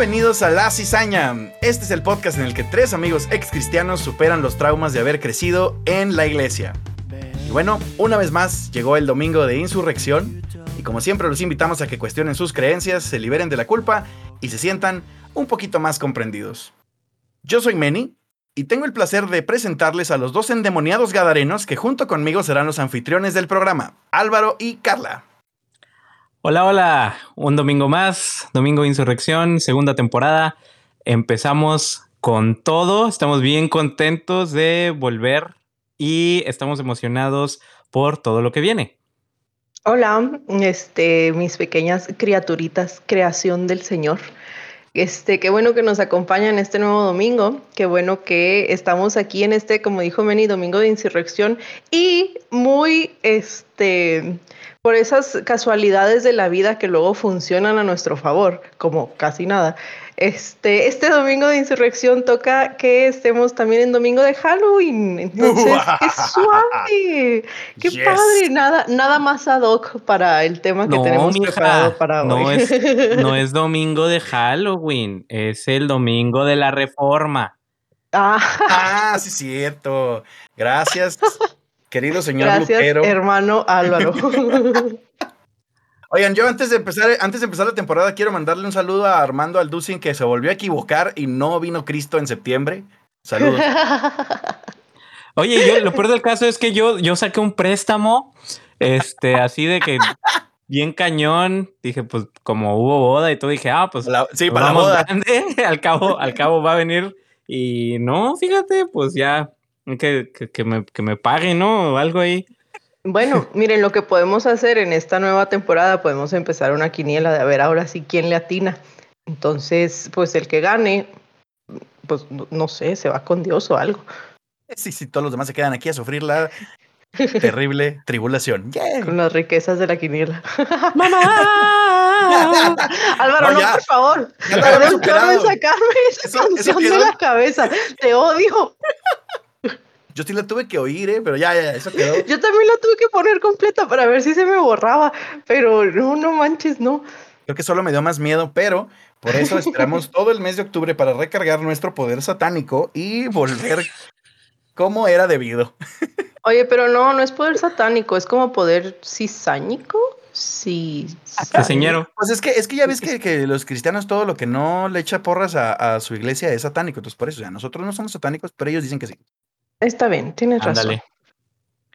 Bienvenidos a La Cizaña. Este es el podcast en el que tres amigos ex cristianos superan los traumas de haber crecido en la iglesia. Y bueno, una vez más llegó el domingo de insurrección y como siempre los invitamos a que cuestionen sus creencias, se liberen de la culpa y se sientan un poquito más comprendidos. Yo soy Meni y tengo el placer de presentarles a los dos endemoniados gadarenos que junto conmigo serán los anfitriones del programa, Álvaro y Carla. Hola, hola, un domingo más, domingo de insurrección, segunda temporada. Empezamos con todo, estamos bien contentos de volver y estamos emocionados por todo lo que viene. Hola, este, mis pequeñas criaturitas, creación del Señor. Este, qué bueno que nos acompañan este nuevo domingo, qué bueno que estamos aquí en este, como dijo Meni, domingo de insurrección y muy, este, por esas casualidades de la vida que luego funcionan a nuestro favor, como casi nada. Este, este domingo de insurrección toca que estemos también en domingo de Halloween. Entonces, qué suave, qué padre, nada, nada más ad hoc para el tema que tenemos preparado para no hoy. Es, no es domingo de Halloween, es el domingo de la reforma. Ah, Ah, sí, cierto. Gracias, querido señor gracias, Lutero. hermano Álvaro. Oigan, yo antes de empezar, antes de empezar la temporada, quiero mandarle un saludo a Armando Alducin que se volvió a equivocar y no vino Cristo en septiembre. Saludos. Oye, yo, lo peor del caso es que yo, yo saqué un préstamo, este, así de que bien cañón. Dije, pues como hubo boda y todo, dije, ah, pues La- sí, nos para la boda. grande, al cabo, al cabo va a venir. Y no, fíjate, pues ya que, que, que me, que me pague, ¿no? O algo ahí. Bueno, miren, lo que podemos hacer en esta nueva temporada, podemos empezar una quiniela de a ver ahora sí quién le atina. Entonces, pues el que gane, pues no, no sé, se va con Dios o algo. Sí, sí, todos los demás se quedan aquí a sufrir la terrible tribulación. Yeah. Con las riquezas de la quiniela. ¡Mamá! Álvaro, No, no, por favor. Ya quiero superado. sacarme esa Eso- eso canción de quedó. la cabeza. Te odio. Yo sí la tuve que oír, ¿eh? pero ya, ya, eso quedó. Yo también la tuve que poner completa para ver si se me borraba. Pero no, no manches, no. Creo que solo me dio más miedo, pero por eso esperamos todo el mes de octubre para recargar nuestro poder satánico y volver como era debido. Oye, pero no, no es poder satánico, es como poder cisáñico. Sí. Que señero. Pues es que, es que ya ves que, que los cristianos todo lo que no le echa porras a, a su iglesia es satánico. Entonces, por eso, o sea, nosotros no somos satánicos, pero ellos dicen que sí. Está bien, tienes razón. Ándale.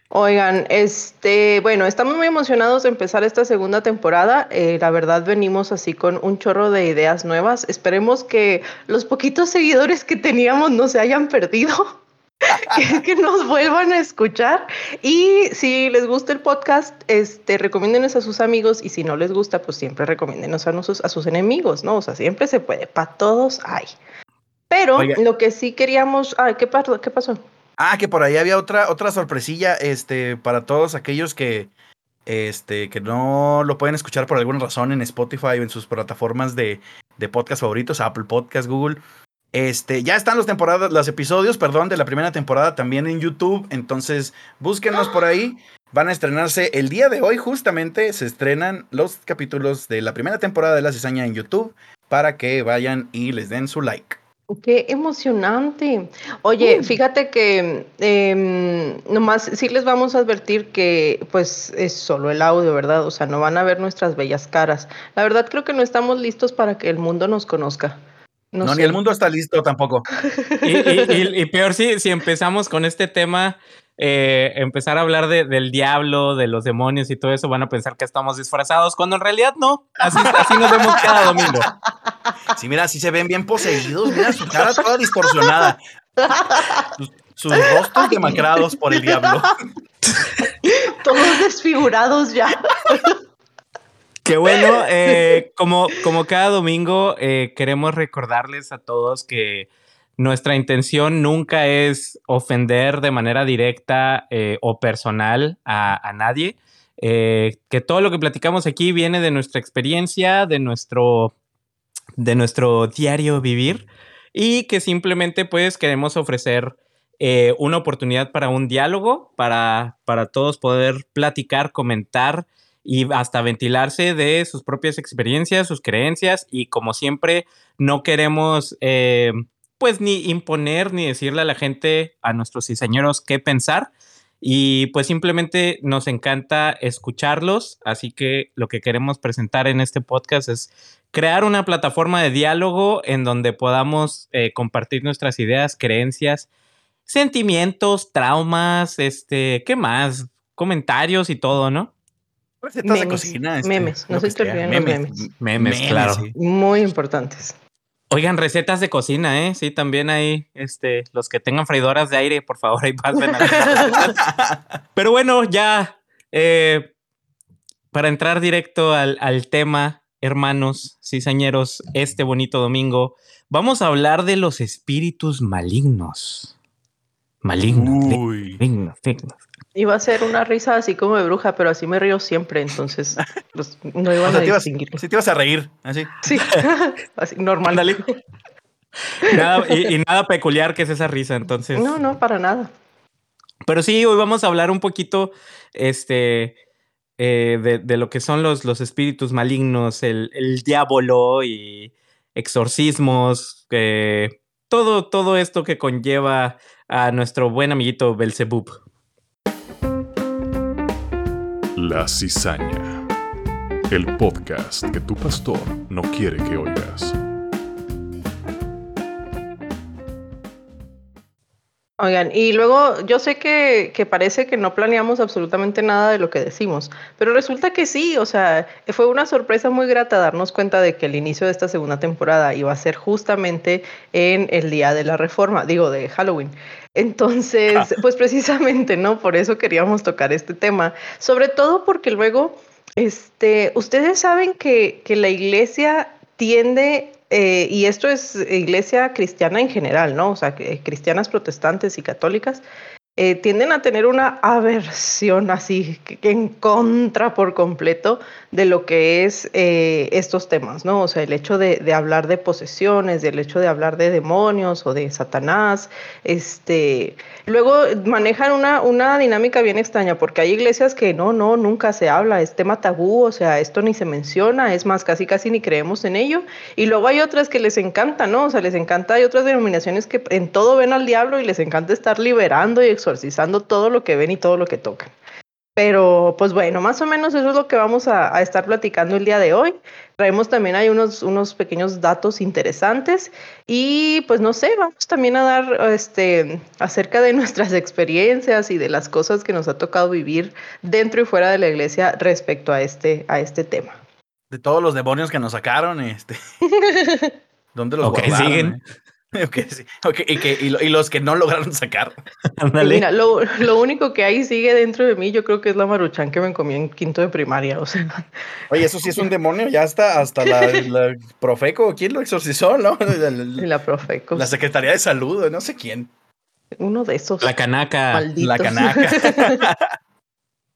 Oigan, este, bueno, estamos muy emocionados de empezar esta segunda temporada. Eh, la verdad, venimos así con un chorro de ideas nuevas. Esperemos que los poquitos seguidores que teníamos no se hayan perdido. que, que nos vuelvan a escuchar y si les gusta el podcast, este, recomiéndenos a sus amigos y si no les gusta, pues siempre recomiéndenos a, a sus enemigos, ¿no? O sea, siempre se puede, para todos hay. Pero Oiga. lo que sí queríamos, ah, ¿qué, pasó? ¿qué pasó? Ah, que por ahí había otra, otra sorpresilla, este, para todos aquellos que, este, que no lo pueden escuchar por alguna razón en Spotify o en sus plataformas de, de podcast favoritos, Apple Podcast, Google. Este, ya están los temporadas, los episodios, perdón, de la primera temporada también en YouTube. Entonces, búsquenlos por ahí. Van a estrenarse el día de hoy, justamente se estrenan los capítulos de la primera temporada de La Cizaña en YouTube para que vayan y les den su like. Qué emocionante. Oye, fíjate que em, nomás sí les vamos a advertir que pues es solo el audio, ¿verdad? O sea, no van a ver nuestras bellas caras. La verdad creo que no estamos listos para que el mundo nos conozca. No, sé. ni el mundo está listo tampoco. Y, y- y- y peor si, si empezamos con este tema, eh, empezar a hablar de- del diablo, de los demonios y todo eso, van a pensar que estamos disfrazados, cuando en realidad no. Así, así nos vemos cada domingo. Sí, mira, sí se ven bien poseídos, mira su cara toda distorsionada. Sus, sus rostros demacrados por el diablo. Todos desfigurados ya. Qué bueno, eh, como, como cada domingo eh, queremos recordarles a todos que nuestra intención nunca es ofender de manera directa eh, o personal a, a nadie. Que todo lo que platicamos aquí viene de nuestra experiencia, de nuestro, de nuestro diario vivir y que simplemente pues queremos ofrecer una oportunidad para un diálogo, para, para todos poder platicar, comentar y hasta ventilarse de sus propias experiencias, sus creencias y como siempre no queremos eh, pues ni imponer ni decirle a la gente, a nuestros diseñeros qué pensar y pues simplemente nos encanta escucharlos, así que lo que queremos presentar en este podcast es crear una plataforma de diálogo en donde podamos eh, compartir nuestras ideas, creencias, sentimientos, traumas, este, ¿qué más? Comentarios y todo, ¿no? Recetas de cocina. este, memes, no lo se que te sea. olviden los memes. Memes, claro. sí. Muy importantes. Oigan, recetas de cocina, ¿eh? Sí, también hay, este, los que tengan freidoras de aire, por favor, ahí pasen. a- Pero bueno, ya, eh, para entrar directo al, al tema, hermanos, cizañeros, este bonito domingo, vamos a hablar de los espíritus malignos. Malignos, Uy. malignos, malignos. Iba a ser una risa así como de bruja, pero así me río siempre, entonces pues, no iban O sea, a te ibas, distinguir. sí te ibas a reír, así. Sí, así normal. Nada- y, y nada peculiar que es esa risa, entonces. No, no, para nada. Pero sí, hoy vamos a hablar un poquito este, eh, de, de lo que son los, los espíritus malignos, el, el diablo y exorcismos, eh, todo, todo esto que conlleva a nuestro buen amiguito Belzebub. La cizaña. El podcast que tu pastor no quiere que oigas. Oigan, y luego yo sé que, que parece que no planeamos absolutamente nada de lo que decimos, pero resulta que sí, o sea, fue una sorpresa muy grata darnos cuenta de que el inicio de esta segunda temporada iba a ser justamente en el día de la reforma, digo, de Halloween. Entonces, pues precisamente, ¿no? Por eso queríamos tocar este tema, sobre todo porque luego, este, ustedes saben que, que la iglesia tiende eh, y esto es iglesia cristiana en general, ¿no? O sea, que, cristianas protestantes y católicas eh, tienden a tener una aversión así que, que en contra por completo de lo que es eh, estos temas, ¿no? O sea, el hecho de, hablar de posesiones, del hecho de hablar de demonios o de Satanás, este, luego manejan una, una dinámica bien extraña porque hay iglesias que no, no, nunca se habla, es tema tabú, o sea, esto ni se menciona, es más, casi casi ni creemos en ello, y luego hay otras que les encanta, ¿no? O sea, les encanta, hay otras denominaciones que en todo ven al diablo y les encanta estar liberando y exorcizando todo lo que ven y todo lo que tocan. Pero, pues bueno, más o menos eso es lo que vamos a, a estar platicando el día de hoy. Traemos también hay unos, unos pequeños datos interesantes y pues no sé, vamos también a dar este, acerca de nuestras experiencias y de las cosas que nos ha tocado vivir dentro y fuera de la iglesia respecto a este, a este tema. De todos los demonios que nos sacaron, este. ¿Dónde los Ok, guardaron, siguen. eh? Ok, sí. Ok, y, que, y, lo- y los que no lograron sacar. Mira, lo, lo único que ahí sigue dentro de mí, yo creo que es la maruchan que me comí en quinto de primaria. O sea, Oye, eso sí es un demonio, ya hasta, hasta la, la Profeco, ¿quién lo exorcizó, no? La Profeco. la Secretaría de Salud, no sé quién. Uno de esos La canaca. malditos. La canaca.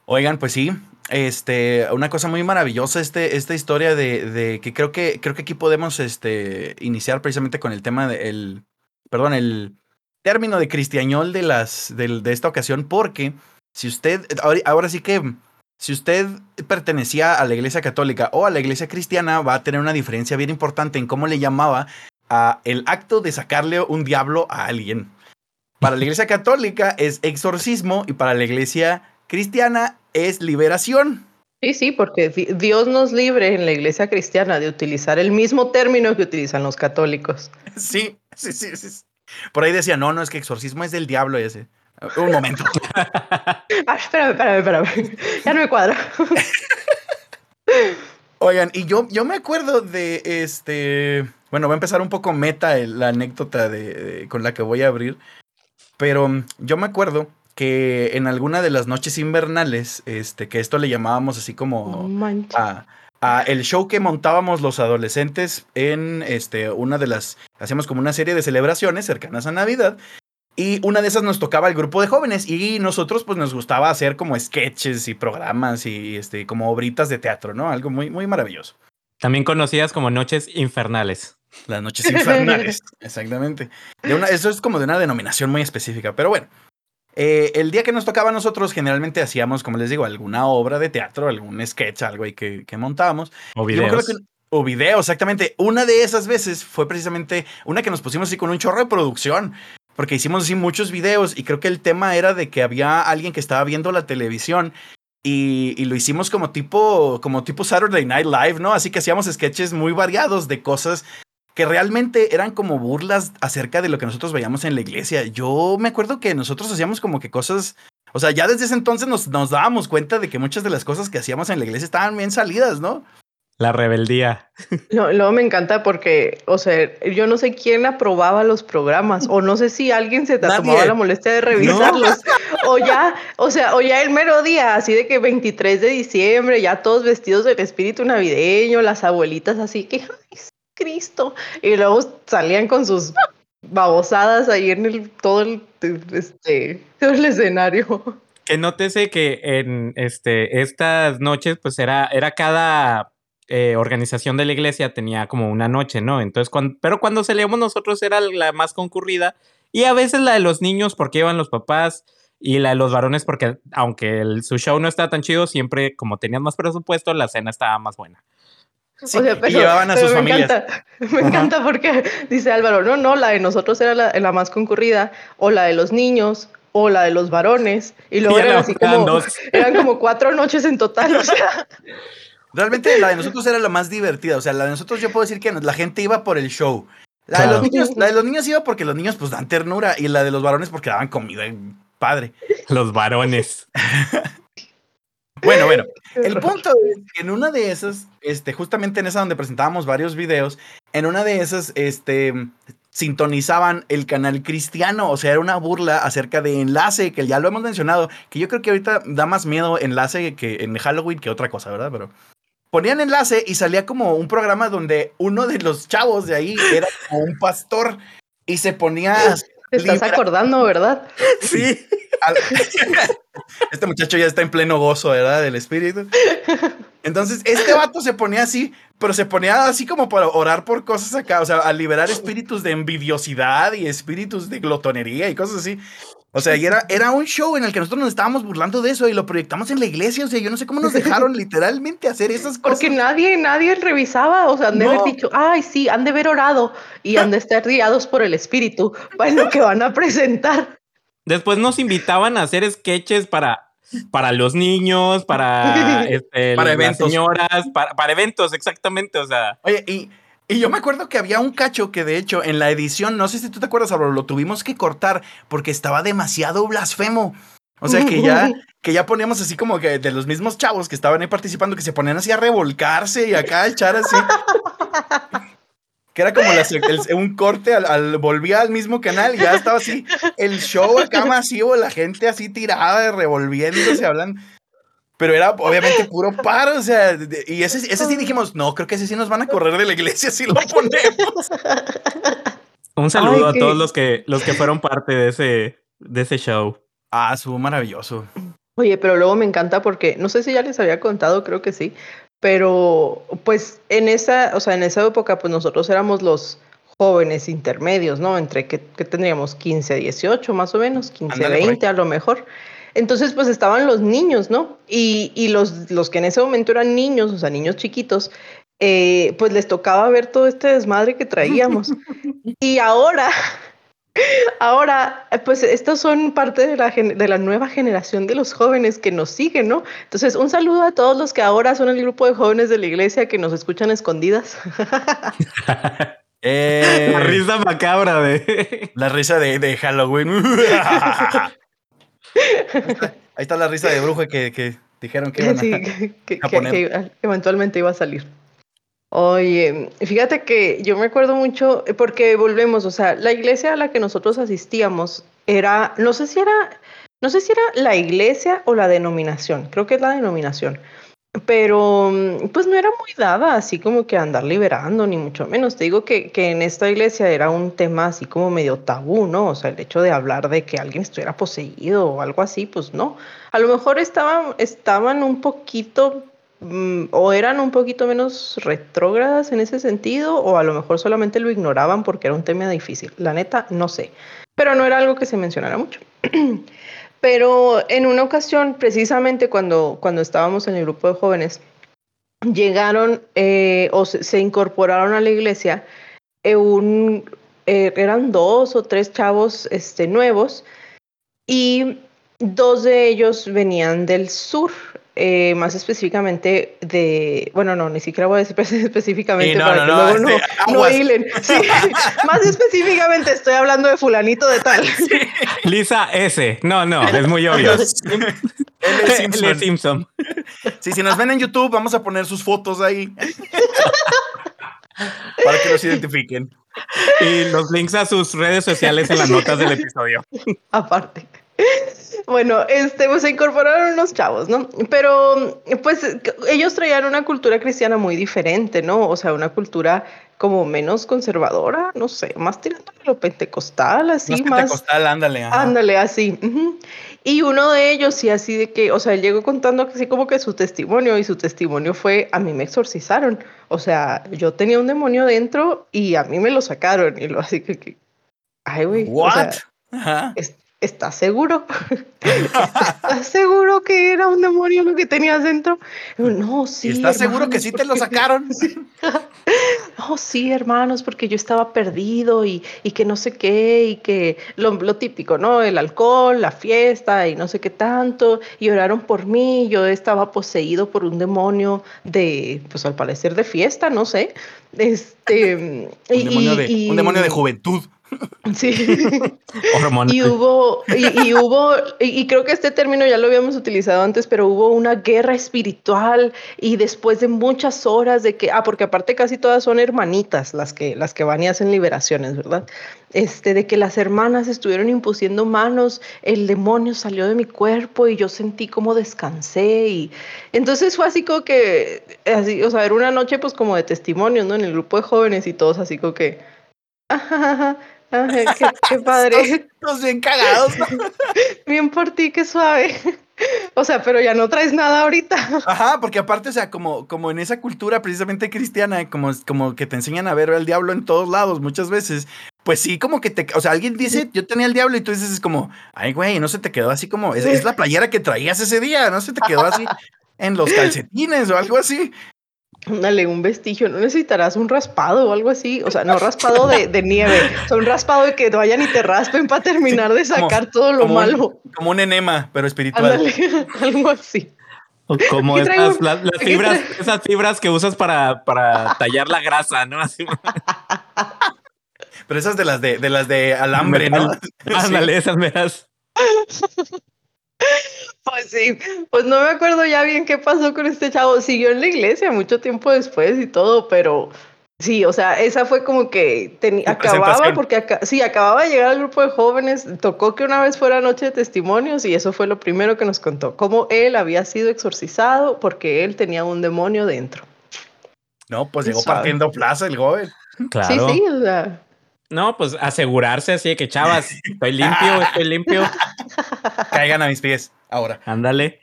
Oigan, pues sí, este, una cosa muy maravillosa este, esta historia de, que creo que creo que aquí podemos este, iniciar precisamente con el tema del, perdón, el término de cristiañol de las de esta ocasión, porque si usted ahora, ahora sí que si usted pertenecía a la iglesia católica o a la iglesia cristiana, va a tener una diferencia bien importante en cómo le llamaba a el acto de sacarle un diablo a alguien. Para la iglesia católica es exorcismo y para la iglesia cristiana es liberación. Sí, sí, porque di- Dios nos libre en la iglesia cristiana de utilizar el mismo término que utilizan los católicos. Sí, sí, sí, sí. Por ahí decía, no, no, es que exorcismo es del diablo ese. Un momento. Ah, espérame, espérame, espérame. Ya no me cuadra. Oigan, y yo, yo me acuerdo de este. Bueno, va a empezar un poco meta el- la anécdota de, de- con la que voy a abrir. Pero mm, yo me acuerdo que en alguna de las noches invernales, este, que esto le llamábamos así como. A, a el show que montábamos los adolescentes en este, una de las. Hacíamos como una serie de celebraciones cercanas a Navidad. Y una de esas nos tocaba el grupo de jóvenes. Y nosotros, pues, nos gustaba hacer como sketches y programas y este, como obritas de teatro, ¿no? Algo muy, muy maravilloso. También conocidas como noches infernales. Las noches infernales. exactamente. De una, eso es como de una denominación muy específica. Pero bueno. Eh, el día que nos tocaba a nosotros, generalmente hacíamos, como les digo, alguna obra de teatro, algún sketch, algo ahí que, que montábamos. O videos. que- o video, exactamente. Una de esas veces fue precisamente una que nos pusimos así con un chorro de producción. Porque hicimos así muchos videos y creo que el tema era de que había alguien que estaba viendo la televisión y, y lo hicimos como tipo, como tipo Saturday Night Live, ¿no? Así que hacíamos sketches muy variados de cosas que realmente eran como burlas acerca de lo que nosotros veíamos en la iglesia. Yo me acuerdo que nosotros hacíamos como que cosas, o sea, ya desde ese entonces nos, nos dábamos cuenta de que muchas de las cosas que hacíamos en la iglesia estaban bien salidas, ¿no? La rebeldía. No, luego me encanta porque, o sea, yo no sé quién aprobaba los programas o no sé si alguien se Nadie. tomaba la molestia de revisarlos o ya, o sea, o ya el mero día, así de que 23 de diciembre, ya todos vestidos del espíritu navideño, las abuelitas así que, ay, Cristo, y luego salían con sus babosadas ahí en el, todo el, este, todo el escenario. Que nótese que en este, estas noches, pues era, era cada eh, organización de la iglesia tenía como una noche, ¿no? Entonces, cuando, pero cuando salíamos nosotros era la más concurrida y a veces la de los niños porque iban los papás y la de los varones porque aunque el- su show no estaba tan chido, siempre como tenían más presupuesto, la cena estaba más buena. Sí, O sea, y llevaban a sus me familias. Encanta, me Ajá. encanta porque dice Álvaro, no, no, la de nosotros era la, la más concurrida, o la de los niños, o la de los varones, y luego Y eran eran- así como, dos. eran como cuatro noches en total, o sea, Realmente la de nosotros era la más divertida. O sea, la de nosotros yo puedo decir que la gente iba por el show. La, de, los niños, la de los niños iba porque los niños pues dan ternura y la de los varones porque daban comida padre. Los varones. Bueno, bueno. El punto es que en una de esas, este, justamente en esa donde presentábamos varios videos, en una de esas, este, sintonizaban el canal cristiano, o sea, era una burla acerca de Enlace, que ya lo hemos mencionado, que yo creo que ahorita da más miedo Enlace que en Halloween que otra cosa, ¿verdad? Pero ponían Enlace y salía como un programa donde uno de los chavos de ahí era como un pastor y se ponía... te estás acordando, ¿verdad? Sí. Este muchacho ya está en pleno gozo, ¿verdad? Del espíritu. Entonces, este vato se ponía así, pero se ponía así como para orar por cosas acá, o sea, a liberar espíritus de envidiosidad y espíritus de glotonería y cosas así. O sea, y era, era un show en el que nosotros nos estábamos burlando de eso y lo proyectamos en la iglesia. O sea, yo no sé cómo nos dejaron literalmente hacer esas cosas. Porque nadie, nadie revisaba, o sea, han de No. haber dicho, ay, sí, han de haber orado y han de estar guiados por el espíritu para lo que van a presentar. Después nos invitaban a hacer sketches para, para los niños, para, este, Para las eventos. señoras, para, para eventos, exactamente. O sea, Oye, y, y yo me acuerdo que había un cacho que de hecho en la edición, no sé si tú te acuerdas, Álvaro, lo tuvimos que cortar porque estaba demasiado blasfemo. O sea, que ya, que ya poníamos así como que de los mismos chavos que estaban ahí participando, que se ponían así a revolcarse y acá a echar así. Que era como la sec- el- un corte, al, al- volvía al mismo canal y ya estaba así el show acá masivo, la gente así tirada, revolviéndose, hablando. Pero era obviamente puro paro, o sea, de- y ese, ese sí dijimos, no, creo que ese sí nos van a correr de la iglesia si lo ponemos. un saludo Ay, a todos los que, los que fueron parte de ese, de ese show. Ah, estuvo maravilloso. Oye, pero luego me encanta porque no sé si ya les había contado, creo que sí, pero pues en esa, o sea, en esa época pues nosotros éramos los jóvenes intermedios, ¿no? Entre que, que tendríamos 15, 18 más o menos, 15, Ándale, por ahí. 20 a lo mejor. Entonces pues estaban los niños, ¿no? Y, y los, los que en ese momento eran niños, o sea, niños chiquitos, eh, pues les tocaba ver todo este desmadre que traíamos. y ahora Ahora, pues estos son parte de la, gen- de la nueva generación de los jóvenes que nos siguen, ¿no? Entonces, un saludo a todos los que ahora son el grupo de jóvenes de la iglesia que nos escuchan escondidas. Eh, La risa macabra de... la risa de, de Halloween. Ahí está la risa de brujo que, que dijeron que iban a- Sí, que, que- a poner. que eventualmente iba a salir. Oye, fíjate que yo me acuerdo mucho, eh, porque volvemos, o sea, la iglesia a la que nosotros asistíamos era, no sé si era, no sé si era la iglesia o la denominación, creo que es la denominación, pero mm, pues no era muy dada así como que andar liberando, ni mucho menos. Te digo que, que en esta iglesia era un tema así como medio tabú, ¿no? O sea, el hecho de hablar de que alguien estuviera poseído o algo así, pues no. A lo mejor estaban, estaban un poquito mm, o eran un poquito menos retrógradas en ese sentido, o a lo mejor solamente lo ignoraban porque era un tema difícil. La neta, no sé. Pero no era algo que se mencionara mucho. Pero en una ocasión, precisamente cuando, cuando estábamos en el grupo de jóvenes, llegaron eh, o se, incorporaron a la iglesia eh, un, eh, eran dos o tres chavos este, nuevos y dos de ellos venían del sur, eh, más específicamente de, bueno, no, ni siquiera voy a decir específicamente Sí, no, para no, que no, luego este, no, hilen. Sí, más específicamente estoy hablando de fulanito de tal. Lisa S. No, no, es muy obvio. Él Simpson. es Simpson. Sí, si nos ven en YouTube, vamos a poner sus fotos ahí. Para que los identifiquen. Y los links a sus redes sociales en las notas del episodio. aparte. Bueno, este, pues se incorporaron unos chavos, ¿no? Pero, pues, ellos traían una cultura cristiana muy diferente, ¿no? O sea, una cultura como menos conservadora, no sé, más tirando a lo pentecostal, así, Más más. pentecostal, ándale. ajá. Ándale, así. Y uno de ellos, sí, así de que, o sea, él llegó contando así como que su testimonio, y su testimonio fue: a mí me exorcizaron. O sea, yo tenía un demonio dentro y a mí me lo sacaron. Y lo así que, que ay, güey. o What? sea, Ajá. es- ¿Estás seguro? ¿Estás seguro que era un demonio lo que tenías dentro? No, sí. ¿Y estás seguro que sí te lo sacaron? No, sí, hermanos, porque yo estaba perdido y, y que no sé qué, y que lo, lo típico, ¿no? El alcohol, la fiesta y no sé qué tanto, y oraron por mí, yo estaba poseído por un demonio de, pues al parecer de fiesta, no sé. Este, Un y- demonio de, y- un demonio de juventud. Sí. Y hubo, y, y hubo, y, y creo que este término ya lo habíamos utilizado antes, pero hubo una guerra espiritual y después de muchas horas de que, ah, porque aparte casi todas son hermanitas las que, las que van y hacen liberaciones, ¿verdad? Este, de que las hermanas estuvieron impusiendo manos, el demonio salió de mi cuerpo y yo sentí como descansé y entonces fue así como que, así, o sea, era una noche pues como de testimonios, ¿no? En el grupo de jóvenes y todos así como que, ajá, ajá, qué, qué padre. Todos bien cagados. ¿no? Bien por ti, qué suave. O sea, pero ya no traes nada ahorita. Ajá, porque aparte, o sea, como, como en esa cultura precisamente cristiana, como, como que te enseñan a ver al diablo en todos lados muchas veces, pues sí, como que te, o sea, alguien dice, yo tenía el diablo y tú dices, es como, ay, güey, no se te quedó así como, es, es la playera que traías ese día, no se te quedó así en los calcetines o algo así. Dale, un vestigio. No necesitarás un raspado o algo así. O sea, no raspado de, de nieve. O sea, un raspado de que vayan y te raspen para terminar de como- sacar todo lo como un- malo. Como un enema, pero espiritual. Ándale, algo así. O Como las, las fibras, esas fibras que usas para, para tallar la grasa, ¿no? Así. Pero esas de las de, de las de alambre, ¿no? Ándale, esas meras. Pues sí, pues no me acuerdo ya bien qué pasó con este chavo. Siguió en la iglesia mucho tiempo después y todo, pero sí, o sea, esa fue como que acababa, porque aca- sí, acababa de llegar al grupo de jóvenes, tocó que una vez fuera noche de testimonios y eso fue lo primero que nos contó, cómo él había sido exorcizado porque él tenía un demonio dentro. No, pues llegó Suave. partiendo plaza el joven. Claro. Sí, sí, o sea, No, pues asegurarse así de que, chavas, estoy limpio, estoy limpio. Caigan a mis pies. Ahora, Ándale.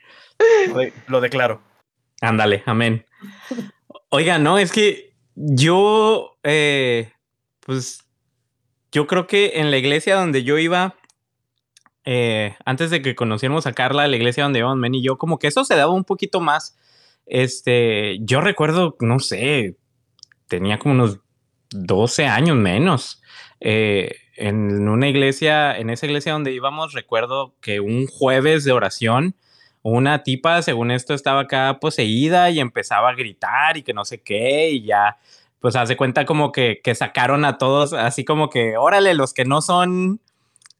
lo, de- lo declaro. Ándale, amén. Oiga, no, es que yo, eh, pues, yo creo que en la iglesia donde yo iba, eh, antes de que conociéramos a Carla, la iglesia donde íbamos Men y yo, como que eso se daba un poquito más. Este, yo recuerdo, no sé, tenía como unos 12 años menos. Eh, en una iglesia, en esa iglesia donde íbamos, recuerdo que un jueves de oración, una tipa, según esto, estaba acá poseída y empezaba a gritar y que no sé qué, y ya, pues hace cuenta como que, que sacaron a todos, así como que, órale, los que no son,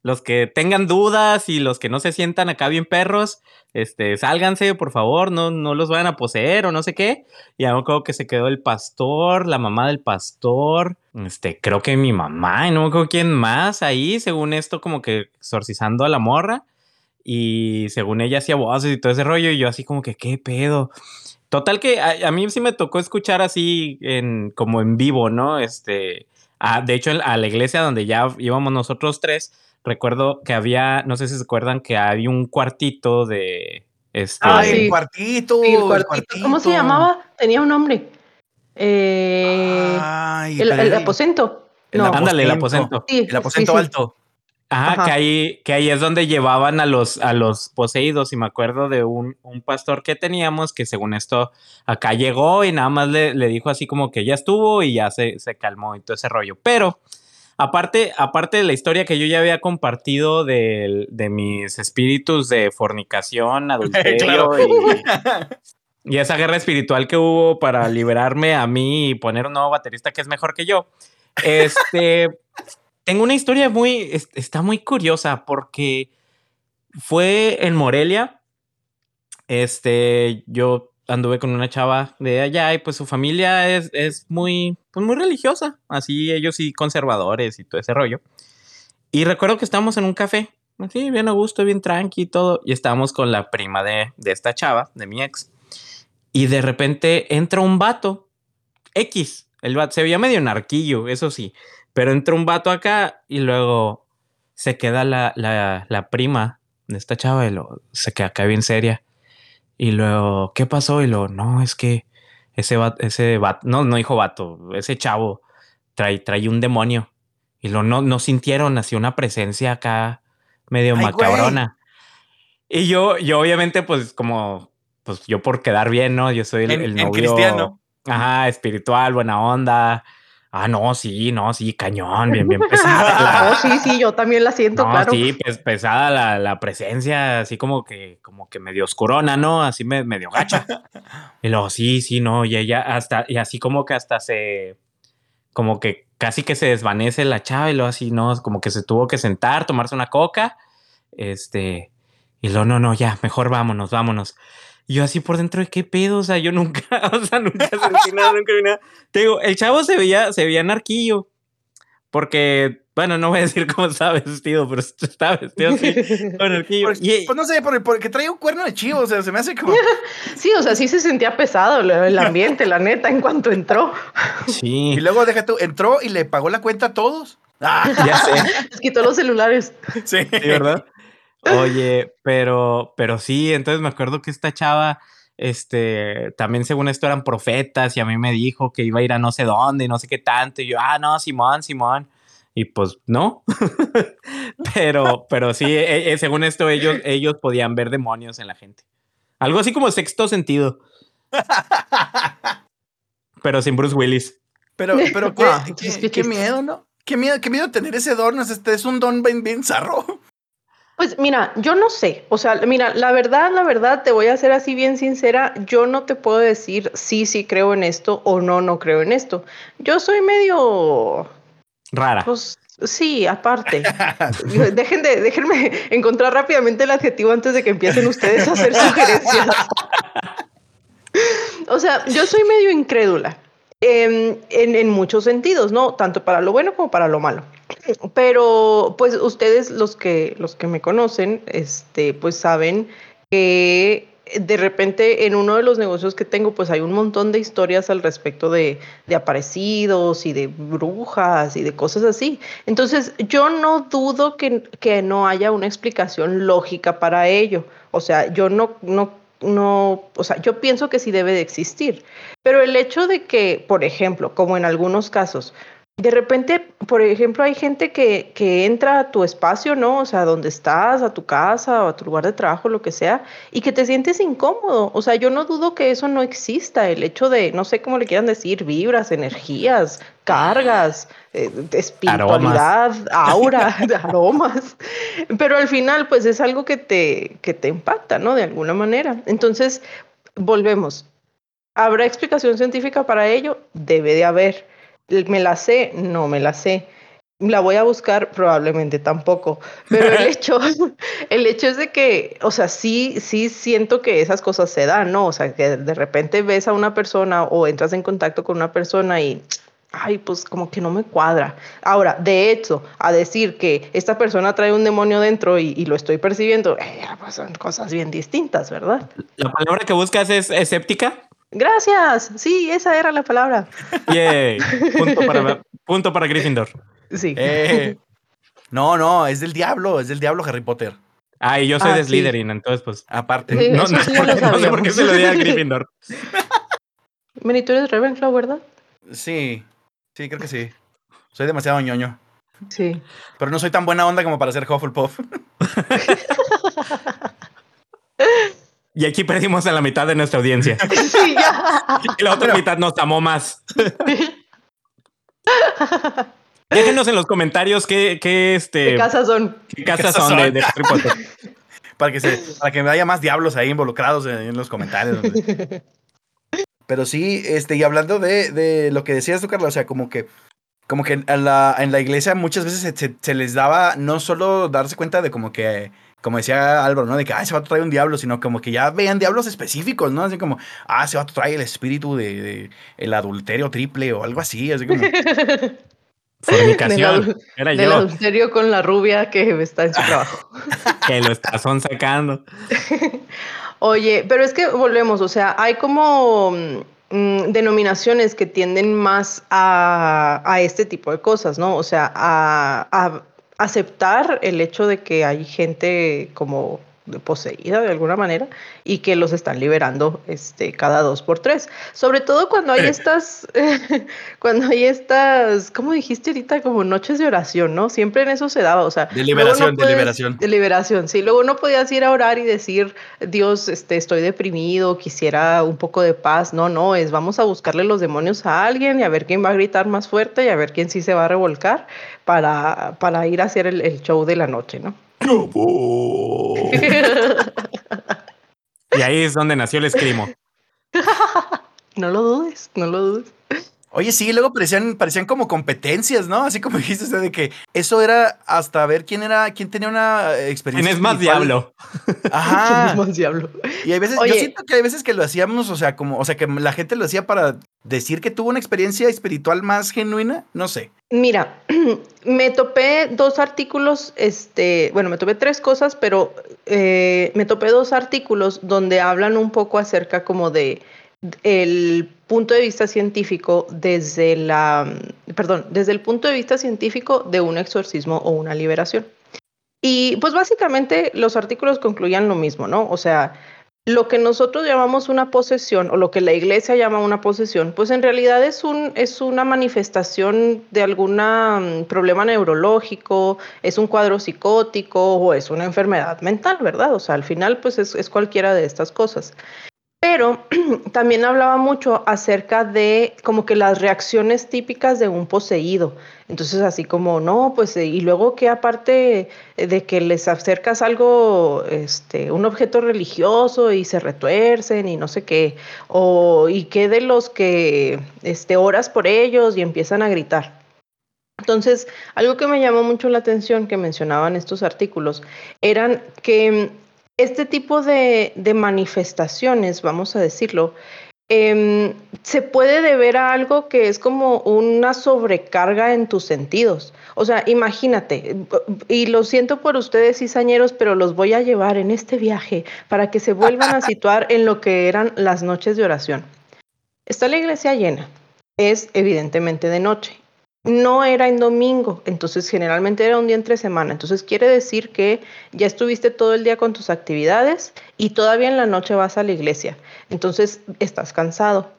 los que tengan dudas y los que no se sientan acá bien perros, este, sálganse, por favor, no, no los vayan a poseer o no sé qué. Y algo creo que se quedó el pastor, la mamá del pastor, este, creo que mi mamá, y no me acuerdo quién más ahí, según esto, como que exorcizando a la morra. Y según ella hacía voces y todo ese rollo, y yo así como que, ¿qué pedo? Total que a, a mí sí me tocó escuchar así en, como en vivo, ¿no? Este, a- de hecho, a la iglesia donde ya íbamos nosotros tres, recuerdo que había, no sé si se acuerdan que había un cuartito de, este, Ah, el cuartito. sí, el el cuartito. ¿Cómo se llamaba? Tenía un nombre. Eh, Ay, el, pero el el- aposento. el No. ándale, el aposento. Sí, El aposento sí, sí. alto. Ajá, Que, ahí, que ahí es donde llevaban a los, a los poseídos. Y me acuerdo de un, un pastor que teníamos que según esto acá llegó y nada más le, le dijo así como que ya estuvo y ya se, se, calmó y todo ese rollo. Pero aparte, aparte de la historia que yo ya había compartido de, de mis espíritus de fornicación, adulterio y, y esa guerra espiritual que hubo para liberarme a mí y poner un nuevo baterista que es mejor que yo. Este tengo una historia muy, está muy curiosa porque fue en Morelia. Este, yo anduve con una chava de allá y pues su familia es, es muy, pues muy religiosa, así ellos y conservadores y todo ese rollo. Y recuerdo que estábamos en un café, así bien a gusto, bien tranqui y todo, y estábamos con la prima de, de esta chava, de mi ex. Y de repente entra un vato, X, el vato se veía medio narquillo, eso sí, pero entra un vato acá y luego se queda la, la, la prima de esta chava y lo, se queda acá bien seria. Y luego, ¿qué pasó? Y luego, no, es que ese vato, ese vato, no, no dijo vato, ese chavo trae, trae un demonio. Y lo no, no sintieron así una presencia acá medio Ay, macabrona. Güey. Y yo, yo obviamente, pues como, pues yo por quedar bien, ¿no? Yo soy el, en, el novio. En cristiano. Ajá, espiritual, buena onda. Ah, no, sí, no, sí, cañón, bien, bien pesada. La... Oh, sí, sí, yo también la siento, no, claro. Sí, pues pesada la, la, presencia, así como que, como que medio oscurona, ¿no? Así me, medio gacha. y luego, sí, sí, no, y ella hasta, y así como que hasta se, como que casi que se desvanece la chava y luego así, ¿no? Como que se tuvo que sentar, tomarse una coca, este, y luego, no, no, ya, mejor vámonos, vámonos. Y yo así por dentro de qué pedo, o sea, yo nunca, o sea, nunca sentí nada, nunca vi nada. Te digo, el chavo se veía, se veía narquillo. Porque, bueno, no voy a decir cómo estaba vestido, pero estaba vestido así, con narquillo. Pues, y, pues no sé, porque, porque traía un cuerno de chivo, o sea, se me hace como... sí, o sea, sí se sentía pesado el ambiente, la neta, en cuanto entró. Sí. Y luego, deja tú, entró y le pagó la cuenta a todos. Ah, ya sé. Les quitó los celulares. Sí. sí, ¿verdad? Oye, pero, pero sí, entonces me acuerdo que esta chava, este, también según esto eran profetas y a mí me dijo que iba a ir a no sé dónde y no sé qué tanto. Y yo, ah, no, Simón, Simón. Y pues no. pero, pero sí, eh, según esto, ellos, ellos podían ver demonios en la gente. Algo así como sexto sentido. pero sin Bruce Willis. Pero, pero qué, ah, qué, qué, qué, miedo, ¿no? Qué miedo, qué miedo tener ese don. Este es un don bien, bien zarro. Pues mira, yo no sé, o sea, mira, la verdad, la verdad, te voy a ser así bien sincera, yo no te puedo decir sí, sí creo en esto o no, no creo en esto. Yo soy medio... Rara. Pues sí, aparte. Dejen de, déjenme encontrar rápidamente el adjetivo antes de que empiecen ustedes a hacer sugerencias. o sea, yo soy medio incrédula. En, en, en, muchos sentidos, ¿no? Tanto para lo bueno como para lo malo. Pero, pues, ustedes, los que, los que me conocen, este, pues saben que de repente en uno de los negocios que tengo, pues hay un montón de historias al respecto de, de aparecidos y de brujas y de cosas así. Entonces, yo no dudo que, que no haya una explicación lógica para ello. O sea, yo no, no no, o sea, yo pienso que sí debe de existir, pero el hecho de que, por ejemplo, como en algunos casos, de repente, por ejemplo, hay gente que, que entra a tu espacio, ¿no? O sea, donde estás, a tu casa o a tu lugar de trabajo, lo que sea, y que te sientes incómodo. O sea, yo no dudo que eso no exista, el hecho de, no sé cómo le quieran decir, vibras, energías, cargas, eh, espiritualidad, aromas. aura, aromas. Pero al final, pues es algo que te, que te impacta, ¿no? De alguna manera. Entonces, volvemos. ¿Habrá explicación científica para ello? Debe de haber. ¿Me la sé? No me la sé. La voy a buscar, probablemente tampoco. Pero el hecho, el hecho es de que, o sea, sí, sí siento que esas cosas se dan, ¿no? O sea, que de repente ves a una persona o entras en contacto con una persona y, ay, pues como que no me cuadra. Ahora, de hecho, a decir que esta persona trae un demonio dentro y, y lo estoy percibiendo, eh, pues son cosas bien distintas, ¿verdad? La palabra que buscas es escéptica. Gracias. Sí, esa era la palabra. Yay. Punto para, punto para Gryffindor. Sí. Eh, no, no, es del diablo, es del diablo Harry Potter. Ah, y yo soy ah, de Slytherin, sí. entonces pues. Aparte. Sí, no, no, sí sé por, no, sé por, qué se lo di a Gryffindor. Meni, tú eres Ravenclaw, ¿verdad? Sí, sí, creo que sí. Soy demasiado ñoño. Sí. Pero no soy tan buena onda como para ser Hufflepuff. Y aquí perdimos a la mitad de nuestra audiencia. Sí, ya. Y la otra mitad nos amó más. Déjenos en los comentarios qué, qué, este, ¿Qué casas son? qué casas casas son de, son? de Harry Potter. para que se, para que haya más diablos ahí involucrados en, en los comentarios. hombre. Pero sí, este, y hablando de, de lo que decías tú, Carla, o sea, como que, como que en la, en la iglesia muchas veces se, se- se les daba no solo darse cuenta de como que, como decía Álvaro, ¿no? De que, ah, ese vato trae un diablo, sino como que ya veían diablos específicos, ¿no? Así como, ah, ese vato trae el espíritu de, de el adulterio triple o algo así, así como, Fornicación. Del Era Del yo adulterio con la rubia que está en su trabajo. que lo estás sacando. Oye, pero es que volvemos, o sea, hay como mm, denominaciones que tienden más a, a este tipo de cosas, ¿no? O sea, a, a aceptar el hecho de que hay gente como poseída de alguna manera y que los están liberando este, cada dos por tres. Sobre todo cuando hay estas, cuando hay estas, ¿cómo dijiste ahorita? Como noches de oración, ¿no? Siempre en eso se daba, o sea, De liberación, puedes- liberación. De liberación, sí. Luego no podías ir a orar y decir, Dios, este, estoy deprimido, quisiera un poco de paz. No, no, es vamos a buscarle los demonios a alguien y a ver quién va a gritar más fuerte y a ver quién sí se va a revolcar para, para ir a hacer el, el show de la noche, ¿no? Y ahí es donde nació el escrimo. No lo dudes, no lo dudes. Oye, sí, luego parecían, parecían como competencias, ¿no? Así como dijiste usted de que eso era hasta ver quién era, quién tenía una eh, experiencia. ¿Quién es más diablo? Ajá. ¿Quién es más diablo? Y hay veces, Oye. yo siento que hay veces que lo hacíamos, o sea, como, o sea, que la gente lo hacía para decir que tuvo una experiencia espiritual más genuina, no sé. Mira, me topé dos artículos, este, bueno, me topé tres cosas, pero eh, me topé dos artículos donde hablan un poco acerca como de el punto de vista científico desde la, perdón, desde el punto de vista científico de un exorcismo o una liberación. Y pues básicamente los artículos concluían lo mismo, ¿no? O sea, lo que nosotros llamamos una posesión o lo que la iglesia llama una posesión, pues en realidad es, un, es una manifestación de algún problema neurológico, es un cuadro psicótico o es una enfermedad mental, ¿verdad? O sea, al final pues es, es cualquiera de estas cosas. Pero también hablaba mucho acerca de como que las reacciones típicas de un poseído. Entonces, así como, no, pues, eh, y luego que aparte de que les acercas algo, este, un objeto religioso y se retuercen y no sé qué, o y que de los que este, oras por ellos y empiezan a gritar. Entonces, algo que me llamó mucho la atención que mencionaban estos artículos eran que este tipo de, de manifestaciones, vamos a decirlo, eh, se puede deber a algo que es como una sobrecarga en tus sentidos. O sea, imagínate, y lo siento por ustedes cizañeros, pero los voy a llevar en este viaje para que se vuelvan a situar en lo que eran las noches de oración. Está la iglesia llena, es evidentemente de noche. No era en domingo, entonces generalmente era un día entre semana. Entonces quiere decir que ya estuviste todo el día con tus actividades y todavía en la noche vas a la iglesia. Entonces estás cansado.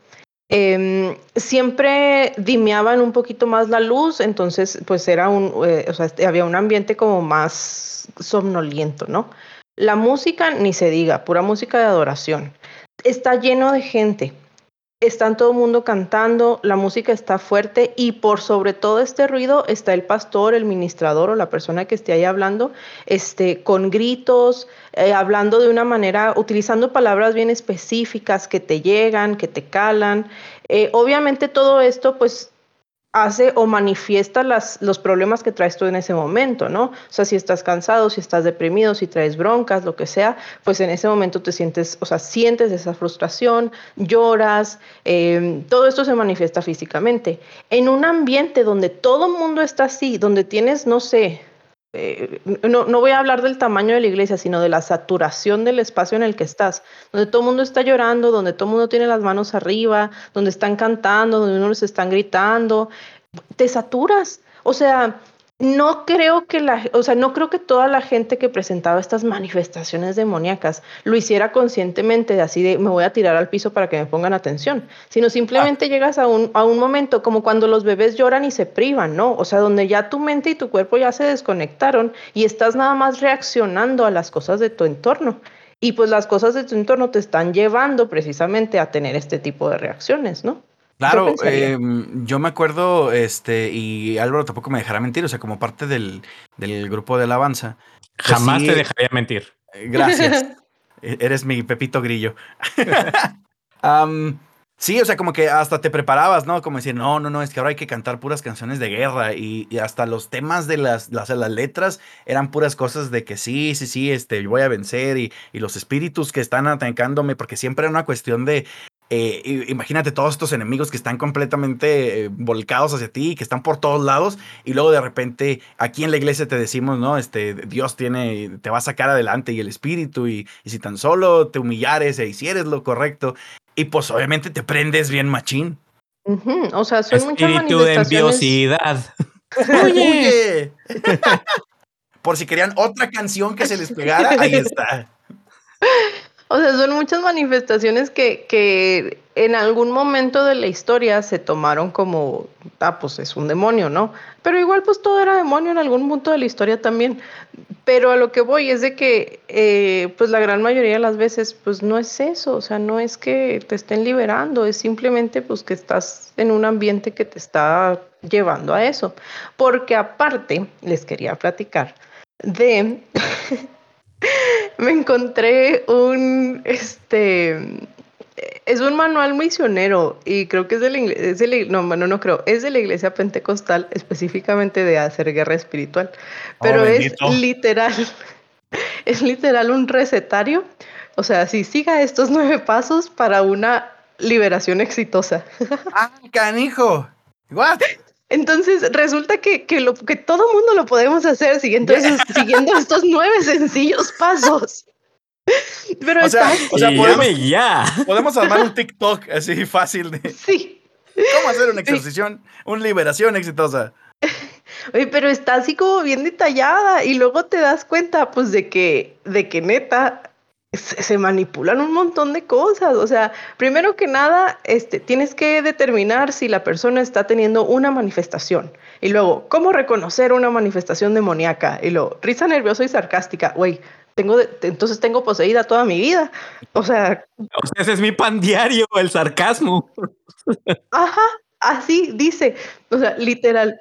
Eh, siempre dimeaban un poquito más la luz, entonces pues era un, eh, sea, había un ambiente como más somnoliento, ¿no? La música, ni se diga, pura música de adoración. Está lleno de gente están todo el mundo cantando, la música está fuerte y por sobre todo este ruido está el pastor, el ministrador o la persona que esté ahí hablando, este, con gritos, eh, hablando de una manera, utilizando palabras bien específicas que te llegan, que te calan. Eh, obviamente todo esto pues hace o manifiesta los problemas que traes tú en ese momento, ¿no? O sea, si estás cansado, si estás deprimido, si traes broncas, lo que sea, pues en ese momento te sientes, o sea, sientes esa frustración, lloras, eh, todo esto se manifiesta físicamente. En un ambiente donde todo el mundo está así, donde tienes, no sé, eh, no, no, voy a hablar del tamaño de la iglesia, sino de la saturación del espacio en el que estás, donde todo el mundo está llorando, donde todo el mundo tiene las manos arriba, donde están cantando, donde unos están gritando, te saturas. O sea, no creo que la, o sea, no creo que toda la gente que presentaba estas manifestaciones demoníacas lo hiciera conscientemente, de así de me voy a tirar al piso para que me pongan atención, sino simplemente Ah. llegas a un, a un momento como cuando los bebés lloran y se privan, ¿no? O sea, donde ya tu mente y tu cuerpo ya se desconectaron y estás nada más reaccionando a las cosas de tu entorno. Y pues las cosas de tu entorno te están llevando precisamente a tener este tipo de reacciones, ¿no? Claro, em, yo me acuerdo, este, y Álvaro tampoco me dejará mentir, o sea, como parte del, del grupo de alabanza. pues Jamás sí, te dejaría mentir. eh, Gracias. E- Eres mi Pepito Grillo. Sí, o sea, como que hasta te preparabas, ¿no? Como decir, no, no, no, es que ahora hay que cantar puras canciones de guerra y, y hasta los temas de las, las, las letras eran puras cosas de que sí, sí, sí, este, yo voy a vencer y, y los espíritus que están atacándome, porque siempre era una cuestión de, eh, imagínate todos estos enemigos que están completamente eh, volcados hacia ti, que están por todos lados, y luego de repente aquí en la iglesia te decimos, ¿no? Este, Dios tiene, te va a sacar adelante y el espíritu, y, y si tan solo te humillares e hicieres lo correcto, y pues obviamente te prendes bien machín. Ujú, O sea, son muchas Espíritu de manifestaciones. enviosidad. Oye. Por si querían otra canción que se les pegara, ahí está. O sea, son muchas manifestaciones que, que en algún momento de la historia se tomaron como, ah, pues es un demonio, ¿no? Pero igual pues todo era demonio en algún punto de la historia también. Pero a lo que voy es de que eh, pues la gran mayoría de las veces pues no es eso, o sea, no es que te estén liberando, es simplemente pues que estás en un ambiente que te está llevando a eso. Porque aparte, les quería platicar de me encontré un, este, es un manual misionero y creo que es de la iglesia, es de la- no, bueno, no creo, es de la iglesia pentecostal específicamente de hacer guerra espiritual, Oh, pero es literal, es literal un recetario, o sea, si siga estos nueve pasos para una liberación exitosa. ¡Ah, canijo! ¿What? Entonces resulta que, que, lo, que todo mundo lo podemos hacer siguiendo, esos- siguiendo estos nueve sencillos pasos. Pero O sea, o sea, podemos, ya. podemos armar un TikTok así fácil de sí. cómo hacer una exorcición, una liberación exitosa. Oye, pero está así como bien detallada y luego te das cuenta pues de que, de que neta se, se manipulan un montón de cosas. O sea, primero que nada, este, tienes que determinar si la persona está teniendo una manifestación. Y luego, ¿cómo reconocer una manifestación demoníaca? Y luego, risa nerviosa y sarcástica. Güey, tengo de- entonces tengo poseída toda mi vida. O sea, O sea, ese es mi pan diario, el sarcasmo. Ajá, así dice. O sea, literal.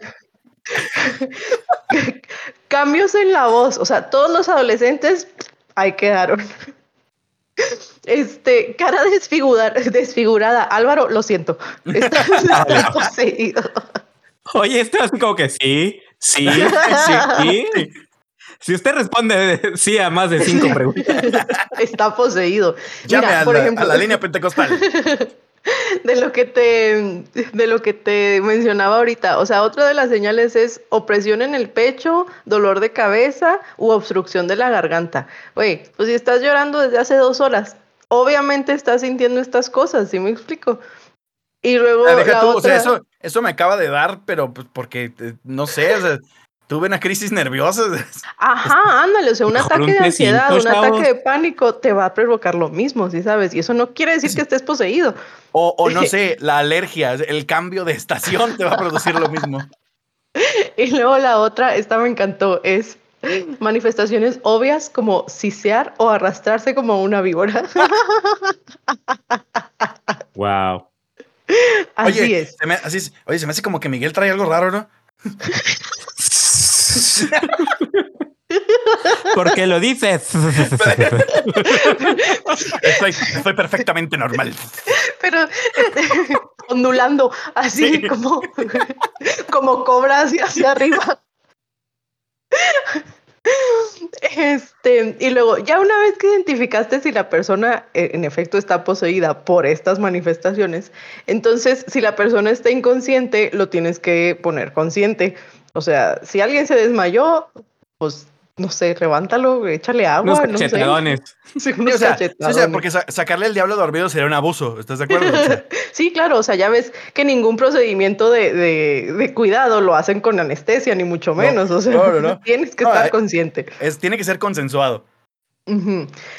Cambios en la voz. O sea, todos los adolescentes ahí quedaron. Este, cara desfigurada, desfigurada. Álvaro, lo siento. Está, está poseído. Oye, esto es como que sí, sí, sí. Si usted responde sí a más de cinco preguntas. Está poseído. Llame Mira, a, por la, ejemplo, a la línea pentecostal. de lo que te de lo que te mencionaba ahorita, o sea, otra de las señales es opresión en el pecho, dolor de cabeza u obstrucción de la garganta. Oye, pues si estás llorando desde hace dos horas, obviamente estás sintiendo estas cosas, ¿sí me explico? Y luego Ah, deja la tú, o sea, eso, eso me acaba de dar, pero pues porque, eh, no sé, o sea, tuve una crisis nerviosa. Ajá, ándale, o sea, un Mejor ataque un de ansiedad, un chavos. ataque de pánico te va a provocar lo mismo, ¿sí sabes? Y eso no quiere decir que estés poseído. O, o no sé, la alergia, el cambio de estación te va a producir lo mismo. Y luego la otra, esta me encantó, es manifestaciones obvias como sisear o arrastrarse como una víbora. Wow. Así oye, es. Se me, así es. Oye, se me hace como que Miguel trae algo raro, ¿no? ¿Por qué lo dices? Estoy, estoy perfectamente normal. Pero ondulando, así Sí. como, como cobra hacia, hacia arriba. Este, y luego, ya una vez que identificaste si la persona eh, en efecto está poseída por estas manifestaciones, entonces si la persona está inconsciente, lo tienes que poner consciente. O sea, si alguien se desmayó, pues no sé, levántalo, échale agua, Unos no sé. cachetadones. Sí, Sí, unos o sea, sí, o sea, cachetadones. porque sa- sacarle el diablo dormido sería un abuso, ¿estás de acuerdo? O sea, Sí, claro, o sea, ya ves que ningún procedimiento de, de- de cuidado lo hacen con anestesia, ni mucho No, menos. O sea, no, no, no. tienes que No, estar eh. consciente. es, tiene que ser consensuado.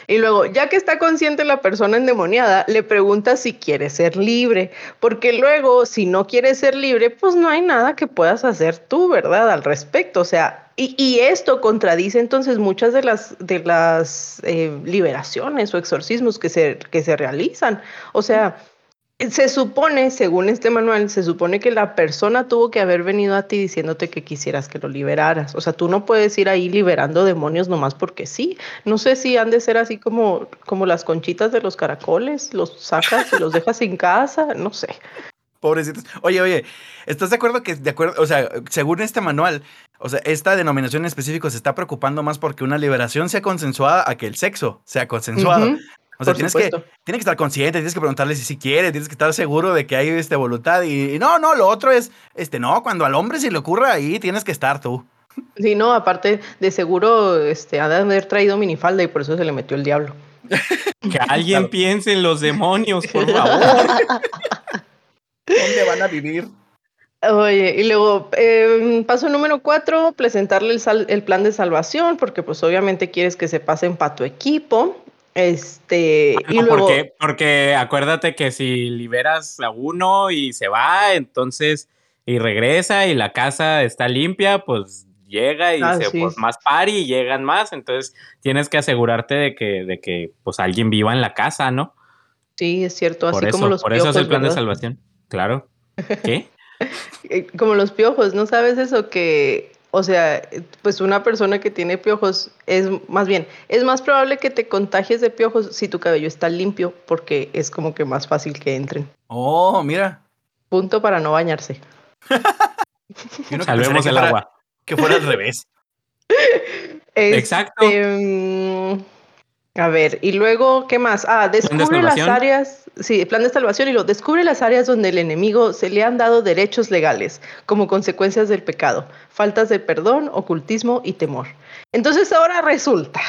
Y luego, ya que está consciente la persona endemoniada, le pregunta si quiere ser libre, porque luego, si no quiere ser libre, pues no hay nada que puedas hacer tú, ¿verdad? Al respecto. O sea, y, y esto contradice entonces muchas de las, de las eh, liberaciones o exorcismos que se, que se realizan. O sea, se supone, según este manual, se supone que la persona tuvo que haber venido a ti diciéndote que quisieras que lo liberaras. O sea, tú no puedes ir ahí liberando demonios nomás porque sí. No sé si han de ser así como, como las conchitas de los caracoles, los sacas y los dejas sin casa, no sé. Pobrecitos. Oye, oye, ¿estás de acuerdo que, de acuerdo, o sea, según este manual, o sea, esta denominación en específico se está preocupando más porque una liberación sea consensuada a que el sexo sea consensuado? O sea, tienes que, tienes que estar consciente, tienes que preguntarle si sí quiere, tienes que estar seguro de que hay este, voluntad. Y, y no, no, lo otro es, este, no, cuando al hombre se le ocurra ahí, tienes que estar tú. Sí, no, aparte de seguro este, ha de haber traído minifalda y por eso se le metió el diablo. Que alguien Claro. piense en los demonios, por favor. ¿Dónde van a vivir? Oye, y luego, eh, paso número cuatro, presentarle el, sal- el plan de salvación, porque pues obviamente quieres que se pasen para tu equipo. Este, y No, luego, porque, porque acuérdate que si liberas a uno y se va, entonces, y regresa y la casa está limpia, pues llega y dice, Así pues es. más party y llegan más, entonces tienes que asegurarte de que, de que pues alguien viva en la casa, ¿no? sí, es cierto, Por así eso, como los por eso es el plan de salvación. Claro. ¿Qué? Eh, Como los piojos, ¿no sabes eso? Que, o sea, pues una persona que tiene piojos es más bien, es más probable que te contagies de piojos si tu cabello está limpio, porque es como que más fácil que entren. Oh, mira. Punto para no bañarse. No Salvemos el agua. Que fuera al revés. Exacto. Este, mm, a ver, y luego, ¿qué más? Ah, descubre las áreas, sí, plan de salvación y lo descubre las áreas donde el enemigo se le han dado derechos legales como consecuencias del pecado, faltas de perdón, ocultismo y temor. Entonces ahora resulta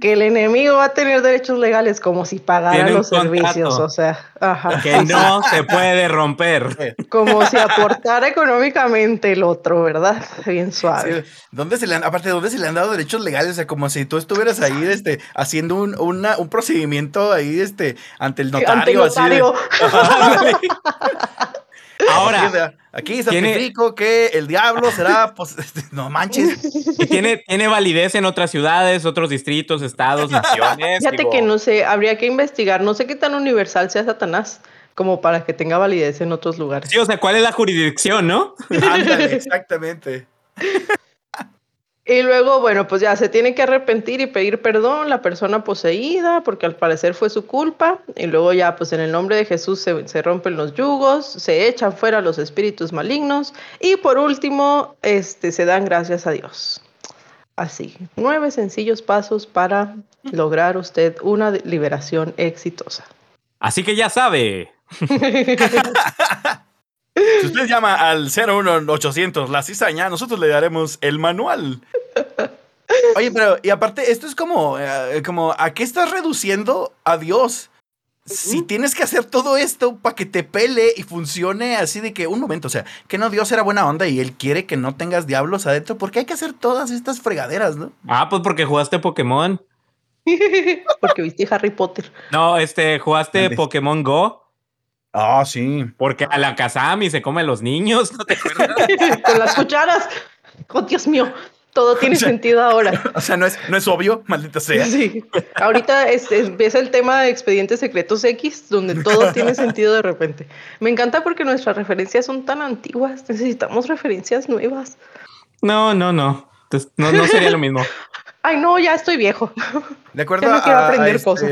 que el enemigo va a tener derechos legales como si pagara los servicios, o sea, ajá, Que no se puede romper. como si aportara económicamente el otro, ¿verdad? Bien suave. Sí, ¿Dónde se le han, aparte, ¿dónde se le han dado derechos legales? O sea, como si tú estuvieras ahí, este, haciendo un, una- un procedimiento ahí, este, ante el notario. Ante el así de-. Ahora, Aquí, tiene- certifico que el diablo será, pues, este, no manches. y tiene, tiene validez en otras ciudades, otros distritos, estados, naciones. Fíjate digo, que no sé, habría que investigar. No sé qué tan universal sea Satanás como para que tenga validez en otros lugares. Sí, o sea, ¿cuál es la jurisdicción, no? Ándale, exactamente. Y luego, bueno, pues ya se tiene que arrepentir y pedir perdón la persona poseída, porque al parecer fue su culpa. Y luego ya, pues en el nombre de Jesús se, se rompen los yugos, se echan fuera los espíritus malignos. Y por último, este, se dan gracias a Dios. Así, nueve sencillos pasos para lograr usted una liberación exitosa. Así que ya sabe. Si usted llama al 01800 La Cizaña, nosotros le daremos el manual. Oye, pero, y aparte, esto es como, eh, como, ¿a qué estás reduciendo a Dios? Si tienes que hacer todo esto para que te pele y funcione así de que, un momento, o sea, que no Dios era buena onda y Él quiere que no tengas diablos adentro, ¿por qué hay que hacer todas estas fregaderas, no? Ah, pues porque jugaste Pokémon. Porque viste Harry Potter. No, este, jugaste. Pokémon Go. Ah, sí. Porque a la Kazami se come a los niños, ¿no te acuerdas? Con las cucharas. Oh, Dios mío. Todo tiene O sea- sentido ahora. O sea, no es, no es obvio, maldita sea. Sí. Ahorita este, empieza el tema de expedientes secretos X, donde todo tiene sentido de repente. Me encanta porque nuestras referencias son tan antiguas. Necesitamos referencias nuevas. No, no, no. Entonces, no, no sería lo mismo. Ay, no, ya estoy viejo. De acuerdo Ya no quiero a, a aprender este, cosas.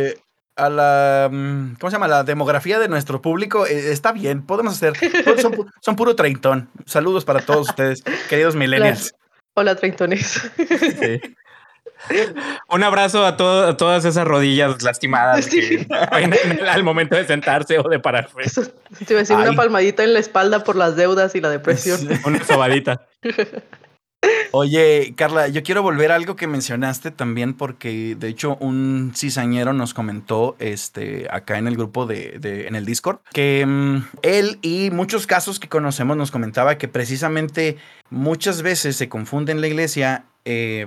A la mm, ¿cómo se llama? La demografía de nuestro público eh, está bien, podemos hacer son, son pu- son puro treintón. Saludos para todos ustedes, queridos millennials. Hola, treintones. Sí. Un abrazo a, to- a todas esas rodillas lastimadas que caen en el- al momento de sentarse o de pararse. Eso, te iba a decir una palmadita en la espalda por las deudas y la depresión. Una sobadita. Oye, Carla, yo quiero volver a algo que mencionaste también, porque de hecho un cizañero nos comentó este, acá en el grupo de, en el Discord, que mm, él y muchos casos que conocemos nos comentaba que precisamente muchas veces se confunde en la iglesia eh,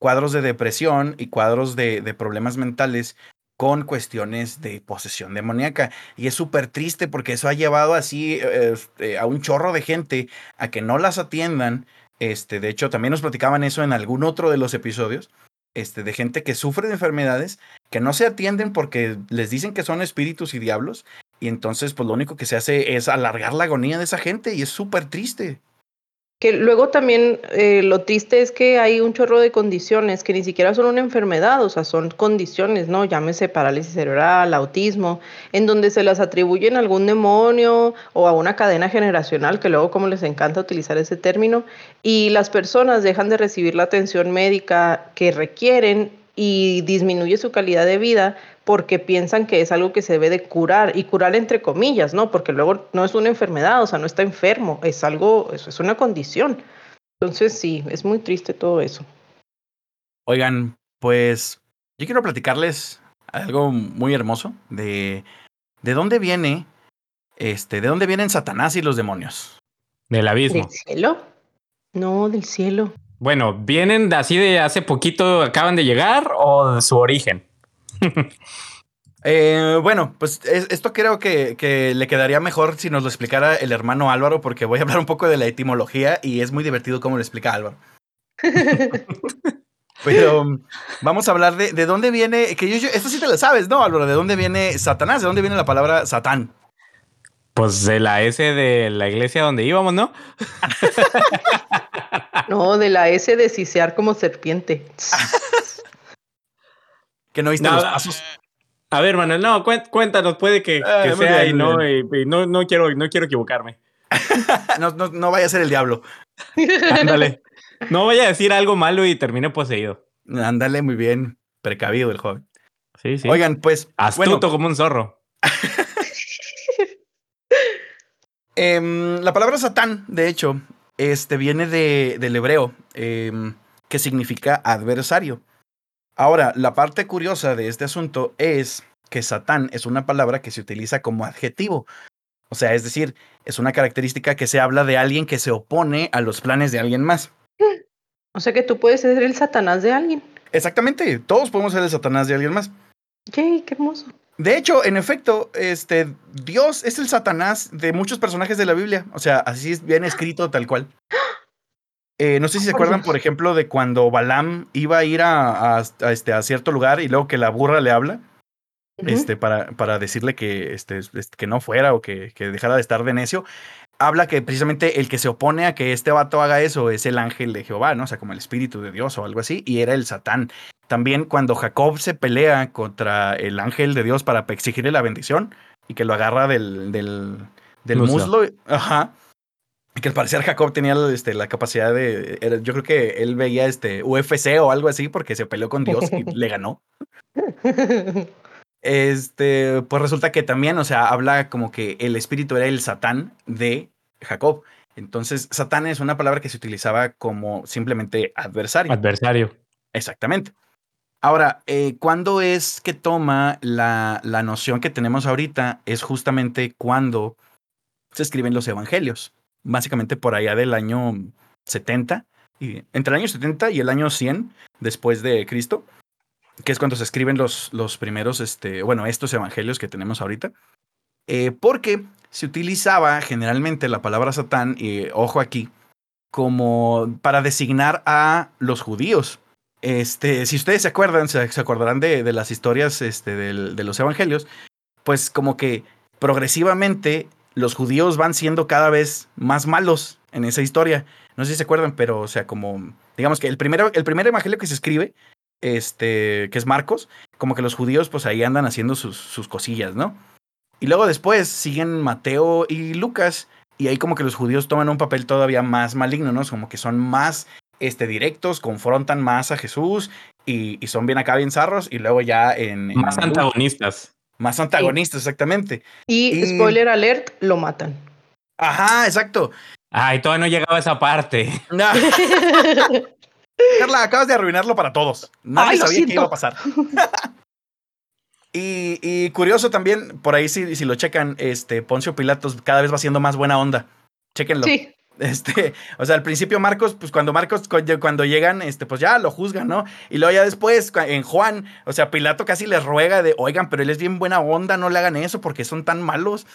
cuadros de depresión y cuadros de, de problemas mentales con cuestiones de posesión demoníaca. Y es súper triste porque eso ha llevado así eh, este, a un chorro de gente a que no las atiendan este, de hecho, también nos platicaban eso en algún otro de los episodios, este, de gente que sufre de enfermedades, que no se atienden porque les dicen que son espíritus y diablos, y entonces, pues lo único que se hace es alargar la agonía de esa gente, y es súper triste. Que luego también eh, lo triste es que hay un chorro de condiciones que ni siquiera son una enfermedad, o sea, son condiciones, ¿no? Llámese parálisis cerebral, autismo, en donde se las atribuyen a algún demonio o a una cadena generacional, que luego como les encanta utilizar ese término, y las personas dejan de recibir la atención médica que requieren y disminuye su calidad de vida porque piensan que es algo que se debe de curar y curar entre comillas, ¿no? Porque luego no es una enfermedad, o sea, no está enfermo, es algo, eso es una condición. Entonces sí, es muy triste todo eso. Oigan, pues yo quiero platicarles algo muy hermoso de de dónde viene este, de dónde vienen Satanás y los demonios. Del abismo. ¿Del cielo? No, del cielo. Bueno, ¿vienen de así de hace poquito acaban de llegar o de su origen? Eh, bueno, pues es- esto creo que, que le quedaría mejor si nos lo explicara el hermano Álvaro, porque voy a hablar un poco de la etimología y es muy divertido cómo lo explica Álvaro. Pero um, vamos a hablar de, de dónde viene, que yo, yo- esto sí te lo sabes, ¿no, Álvaro? ¿De dónde viene Satanás? ¿De dónde viene la palabra Satán? Pues de la S de la iglesia donde íbamos, ¿no? No, de la S de sisear como serpiente. Que no viste No, los a- pasos. A ver, Manuel, no, cuéntanos, puede que, Ah, que sea bien, y, no, y- y no, no quiero, no quiero equivocarme. No, no, no vaya a ser el diablo. Ándale. No vaya a decir algo malo y termine poseído. Ándale, muy bien. Precavido el joven. Sí, sí. Oigan, pues. Astuto bueno, como un zorro. Em, la palabra Satán, de hecho, este, viene de, del hebreo, em, que significa adversario. Ahora, la parte curiosa de este asunto es que Satán es una palabra que se utiliza como adjetivo. O sea, es decir, es una característica que se habla de alguien que se opone a los planes de alguien más. O sea que tú puedes ser el satanás de alguien. Exactamente, todos podemos ser el Satanás de alguien más. Yay, qué hermoso. De hecho, en efecto, este Dios es el Satanás de muchos personajes de la Biblia. O sea, así es bien escrito tal cual. Eh, no sé si se acuerdan, por ejemplo, de cuando Balaam iba a ir a, a- a este, a cierto lugar y luego que la burra le habla, este, para, para decirle que, este, es- que no fuera o que, que dejara de estar de necio. Habla que precisamente el que se opone a que este vato haga eso es el ángel de Jehová, ¿no? O sea, como el espíritu de Dios o algo así, y era el Satán. También cuando Jacob se pelea contra el ángel de Dios para exigirle la bendición y que lo agarra del, del, del Muslo. muslo. Ajá. Que al parecer Jacob tenía este, la capacidad de. era- yo creo que él veía este UFC o algo así porque se peleó con Dios y le ganó. Este, pues resulta que también, o sea, habla como que el espíritu era el Satán de Jacob. Entonces, Satán es una palabra que se utilizaba como simplemente adversario. Adversario. Exactamente. Ahora, eh, ¿cuándo es que toma la, la noción que tenemos ahorita? Es justamente cuando se escriben los evangelios. Básicamente por allá del año 70, y, entre el año 70 y el año 100 después de Cristo, que es cuando se escriben los, los primeros, este, bueno, estos evangelios que tenemos ahorita. Eh, porque se utilizaba generalmente la palabra Satán, y ojo aquí, como para designar a los judíos. Este, si ustedes se acuerdan, se, se acordarán de, de las historias este, del- de los evangelios, pues como que progresivamente los judíos van siendo cada vez más malos en esa historia. No sé si se acuerdan, pero o sea, como digamos que el primero, el primer evangelio que se escribe, este, que es Marcos, como que los judíos pues ahí andan haciendo sus, sus cosillas, ¿no? Y luego después siguen Mateo y Lucas, y ahí como que los judíos toman un papel todavía más maligno, ¿no? Como que son más este, directos, confrontan más a Jesús y, y son bien acá, bien zarros, y luego ya en... en- Más antagonistas. Más antagonistas, exactamente. Y Y- spoiler alert, lo matan. Ajá, exacto. Ay, todavía no llegaba a esa parte. Carla, acabas de arruinarlo para todos. Nadie sabía qué siento. iba a pasar. y, y curioso también, por ahí si, si lo checan, este Poncio Pilatos cada vez va siendo más buena onda. Chéquenlo. Sí. Este, o sea, al principio Marcos, pues cuando Marcos, cu- cuando llegan, este, pues ya lo juzgan, ¿no? Y luego ya después, en Juan, o sea, Pilato casi les ruega de, oigan, pero él es bien buena onda, no le hagan eso porque son tan malos.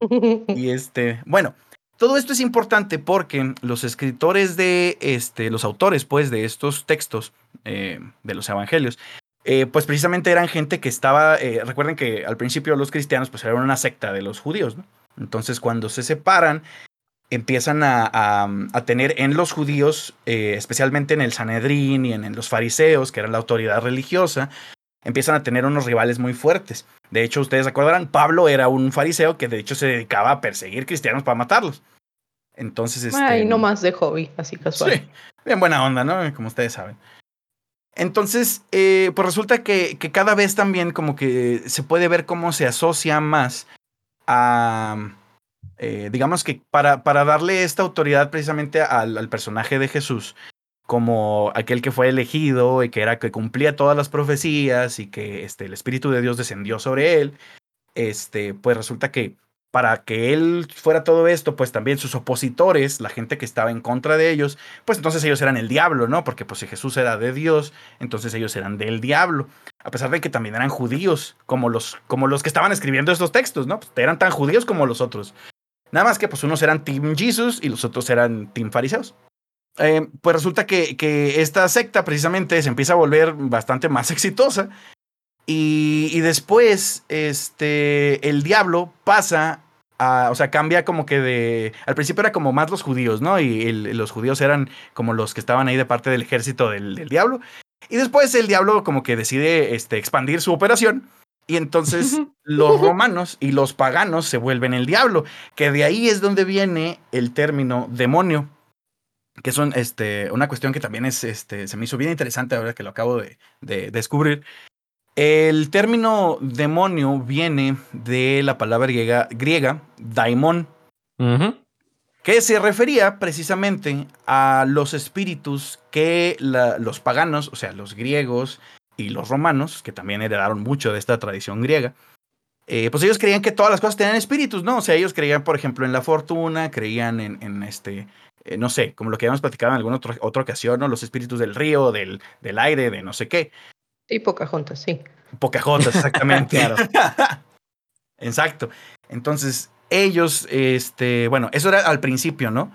Y este, bueno, todo esto es importante porque los escritores de, este, los autores, pues, de estos textos eh, de los evangelios, eh, pues precisamente eran gente que estaba, eh, recuerden que al principio los cristianos, pues eran una secta de los judíos, ¿no? Entonces, cuando se separan, empiezan a, a- a tener en los judíos, eh, especialmente en el Sanedrín y en, en los fariseos, que eran la autoridad religiosa, empiezan a tener unos rivales muy fuertes. De hecho, ustedes acordarán, Pablo era un fariseo que de hecho se dedicaba a perseguir cristianos para matarlos. Entonces, este, Ay, no más de hobby, así casual. Sí, bien buena onda, ¿no? Como ustedes saben. Entonces, eh, pues resulta que, que cada vez también como que se puede ver cómo se asocia más a, eh, digamos que para, para darle esta autoridad precisamente al, personaje de Jesús, como aquel que fue elegido y que era que cumplía todas las profecías y que este, el Espíritu de Dios descendió sobre él, este, pues resulta que para que él fuera todo esto, pues también sus opositores, la gente que estaba en contra de ellos, pues entonces ellos eran el diablo, ¿no? Porque pues si Jesús era de Dios, entonces ellos eran del diablo, a pesar de que también eran judíos, como los, como los que estaban escribiendo estos textos, ¿no? Pues eran tan judíos como los otros. Nada más que pues unos eran Team Jesus y los otros eran Team Fariseos. Eh, pues resulta que, que esta secta precisamente se empieza a volver bastante más exitosa y, después este, el diablo pasa a, o sea, cambia como que de, al principio era como más los judíos, ¿no? Y los judíos eran como los que estaban ahí de parte del ejército del, del diablo. Y después el diablo como que decide este, expandir su operación. Y entonces los romanos y los paganos se vuelven el diablo, que de ahí es donde viene el término demonio, que es un, este, una cuestión que también es, este, se me hizo bien interesante ahora que lo acabo de, de descubrir. El término demonio viene de la palabra griega, griega daimon, que se refería precisamente a los espíritus que la- los paganos, o sea, los griegos y los romanos, que también heredaron mucho de esta tradición griega, eh, pues ellos creían que todas las cosas tenían espíritus, ¿no? O sea, ellos creían, por ejemplo, en la fortuna, creían en, en este, eh, no sé, como lo que habíamos platicado en alguna otra, otra ocasión, ¿no? Los espíritus del río, del, del aire, de no sé qué. Y Pocahontas, sí. Pocahontas, exactamente. Exacto. Entonces, ellos, este, bueno, eso era al principio, ¿no?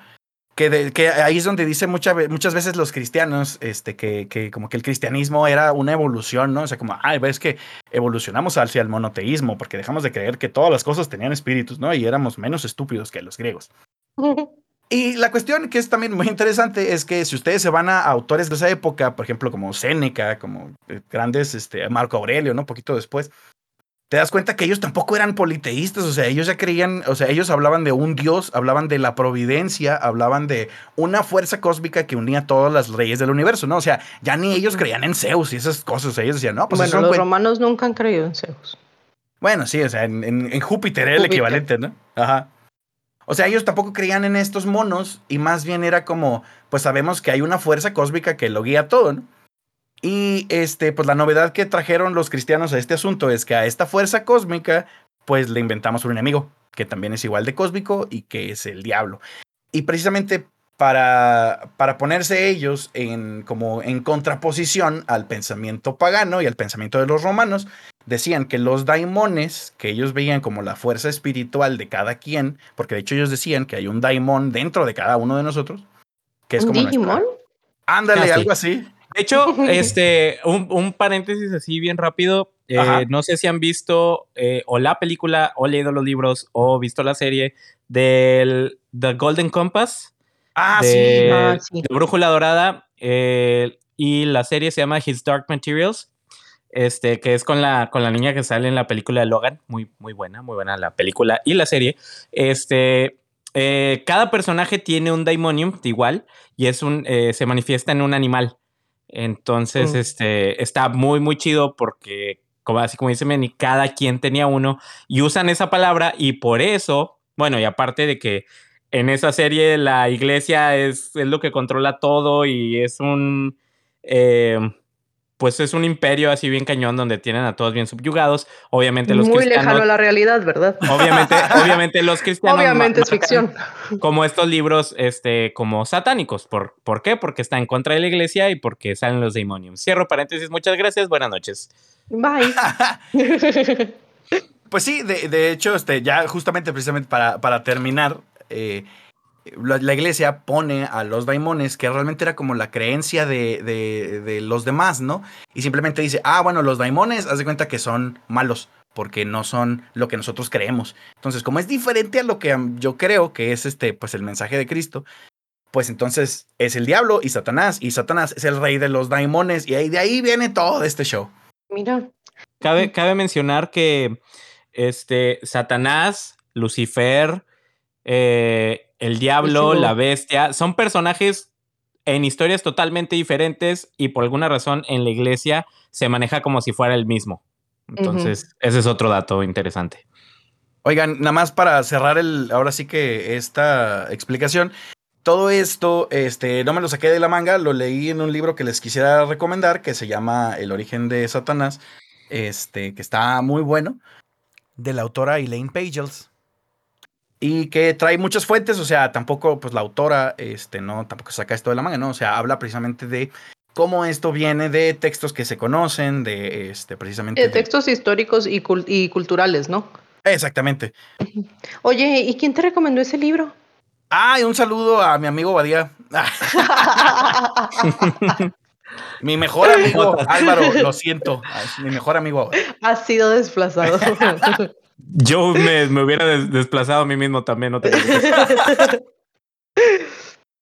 Que, de- que ahí es donde dice mucha ve- muchas veces los cristianos, este, que, que como que el cristianismo era una evolución, ¿no? O sea, como, ay, ves que evolucionamos hacia el monoteísmo, porque dejamos de creer que todas las cosas tenían espíritus, ¿no? Y éramos menos estúpidos que los griegos. Y la cuestión que es también muy interesante es que si ustedes se van a autores de esa época, por ejemplo, como Séneca, como eh, grandes, este, Marco Aurelio, ¿no? Un poquito después, te das cuenta que ellos tampoco eran politeístas, o sea, ellos ya creían, o sea, ellos hablaban de un dios, hablaban de la providencia, hablaban de una fuerza cósmica que unía todas las leyes del universo, ¿no? O sea, ya ni ellos creían en Zeus y esas cosas, ellos decían, no, pues bueno, eso los romanos nunca han creído en Zeus. bueno, sí, o sea, en, en- en Júpiter era el Júpiter. equivalente, ¿no? Ajá. O sea, ellos tampoco creían en estos monos y más bien era como, pues sabemos que hay una fuerza cósmica que lo guía todo, ¿no? Y este, pues la novedad que trajeron los cristianos a este asunto es que a esta fuerza cósmica, pues le inventamos un enemigo, que también es igual de cósmico y que es el diablo. Y precisamente para, para ponerse ellos en, como en contraposición al pensamiento pagano y al pensamiento de los romanos, decían que los daimones, que ellos veían como la fuerza espiritual de cada quien, porque de hecho ellos decían que hay un daimon dentro de cada uno de nosotros, que es ¿Un como nuestra- Digimon? Ándale, Ah, algo así. De hecho, este, un, un paréntesis así bien rápido. eh, no sé si han visto eh, o la película, o leído los libros, o visto la serie del The Golden Compass. Ah, de, sí. Ah, sí. de Brújula Dorada. eh, y la serie se llama His Dark Materials. Este, que es con la, con la niña que sale en la película de Logan. Muy, muy buena, muy buena la película y la serie. Este, eh, cada personaje tiene un daimonium igual y es un, eh, se manifiesta en un animal. Entonces, Mm. este, está muy, muy chido porque, como, así como dice Manny, cada quien tenía uno y usan esa palabra y por eso, bueno, y aparte de que en esa serie la iglesia es, es, lo que controla todo y es un... Eh, pues es un imperio así bien cañón donde tienen a todos bien subyugados. Obviamente los Muy cristianos... lejano a la realidad, ¿verdad? Obviamente, obviamente los cristianos... Obviamente es ficción. Como estos libros, este, como satánicos. ¿Por, ¿Por qué? Porque está en contra de la iglesia y porque salen los demonios. Cierro paréntesis. Muchas gracias. Buenas noches. Bye. pues sí, de, de, hecho, este, ya justamente, precisamente para, para terminar, eh, la, la, iglesia pone a los daimones, que realmente era como la creencia de, de, de, los demás, ¿no? Y simplemente dice, ah, bueno, los daimones, haz de cuenta que son malos, porque no son lo que nosotros creemos. Entonces, como es diferente a lo que yo creo que es este, pues el mensaje de Cristo, pues entonces es el diablo y Satanás, y Satanás es el rey de los daimones, y ahí, de ahí viene todo este show. Mira. Cabe, cabe mencionar que este, Satanás, Lucifer, eh, el diablo, la bestia, son personajes en historias totalmente diferentes y por alguna razón en la iglesia se maneja como si fuera el mismo. Entonces, uh -huh. ese es otro dato interesante. Oigan, nada más para cerrar el, ahora sí que esta explicación, todo esto, este, no me lo saqué de la manga, lo leí en un libro que les quisiera recomendar, que se llama El origen de Satanás, este, que está muy bueno, de la autora Elaine Pagels y que trae muchas fuentes, o sea, tampoco, pues la autora, este, no, tampoco saca esto de la manga, ¿no? O sea, habla precisamente de cómo esto viene de textos que se conocen, de, este, precisamente... De textos de... históricos y, cult y, culturales, ¿no? Exactamente. Oye, ¿y quién te recomendó ese libro? Ah, y un saludo a mi amigo Badía. mi mejor amigo Álvaro, lo siento, mi mejor amigo. Ha sido desplazado. Yo me, me, hubiera des desplazado a mí mismo también, no te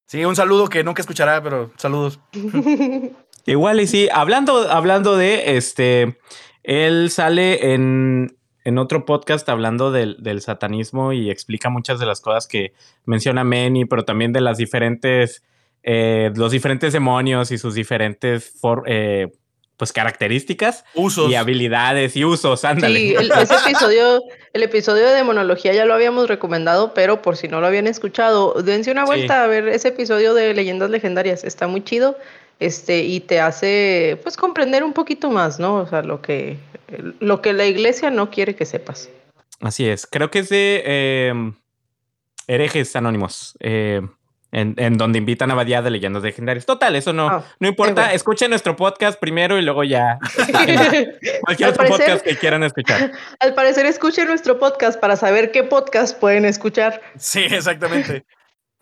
Sí, un saludo que nunca escuchará, pero saludos. Igual y sí, hablando, hablando de este, él sale en, en otro podcast hablando del, del, satanismo y explica muchas de las cosas que menciona Manny, pero también de las diferentes, eh, los diferentes demonios y sus diferentes for, eh, pues características usos y habilidades y usos, ándale. Sí, el, ese episodio, el episodio de demonología ya lo habíamos recomendado, pero por si no lo habían escuchado, dense una vuelta sí. a ver ese episodio de leyendas legendarias, está muy chido, este, y te hace pues comprender un poquito más, ¿no? O sea, lo que, lo que la iglesia no quiere que sepas. Así es, creo que es de eh, herejes anónimos. Eh, en, en, donde invitan a Badía de leyendas legendarias. Total, eso no, oh, no importa. Bueno. Escuchen nuestro podcast primero y luego ya. cualquier otro parecer, podcast que quieran escuchar. Al parecer, escuchen nuestro podcast para saber qué podcast pueden escuchar. Sí, exactamente.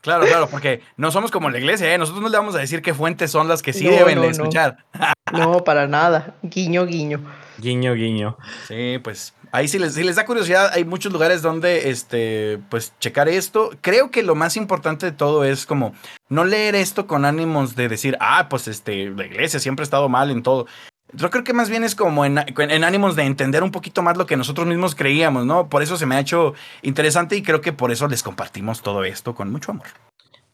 Claro, claro, porque no somos como la iglesia, ¿eh? Nosotros no le vamos a decir qué fuentes son las que sí no, deben no, de escuchar. No. no, para nada. Guiño, guiño. Guiño, guiño. Sí, pues ahí si les, si les da curiosidad, hay muchos lugares donde, este, pues, checar esto. Creo que lo más importante de todo es como no leer esto con ánimos de decir, ah, pues, este, la iglesia siempre ha estado mal en todo. Yo creo que más bien es como en, en, ánimos de entender un poquito más lo que nosotros mismos creíamos, ¿no? Por eso se me ha hecho interesante y creo que por eso les compartimos todo esto con mucho amor.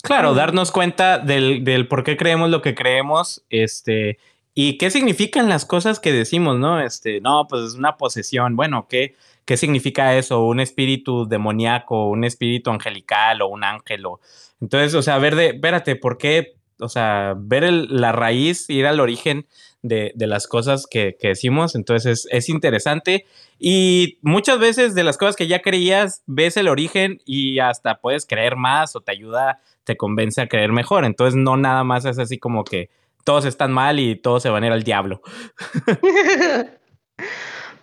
Claro, darnos cuenta del, del por qué creemos lo que creemos, este, y qué significan las cosas que decimos, ¿no? Este, no, pues es una posesión. Bueno, ¿qué, qué significa eso? Un espíritu demoníaco, un espíritu angelical o un ángel. O... Entonces, o sea, ver de, espérate, ¿por qué? O sea, ver la raíz, ir al origen de, de las cosas que, que, decimos. Entonces, es, es interesante. Y muchas veces de las cosas que ya creías, ves el origen y hasta puedes creer más o te ayuda, te convence a creer mejor. Entonces, no nada más es así como que todos están mal y todos se van a ir al diablo.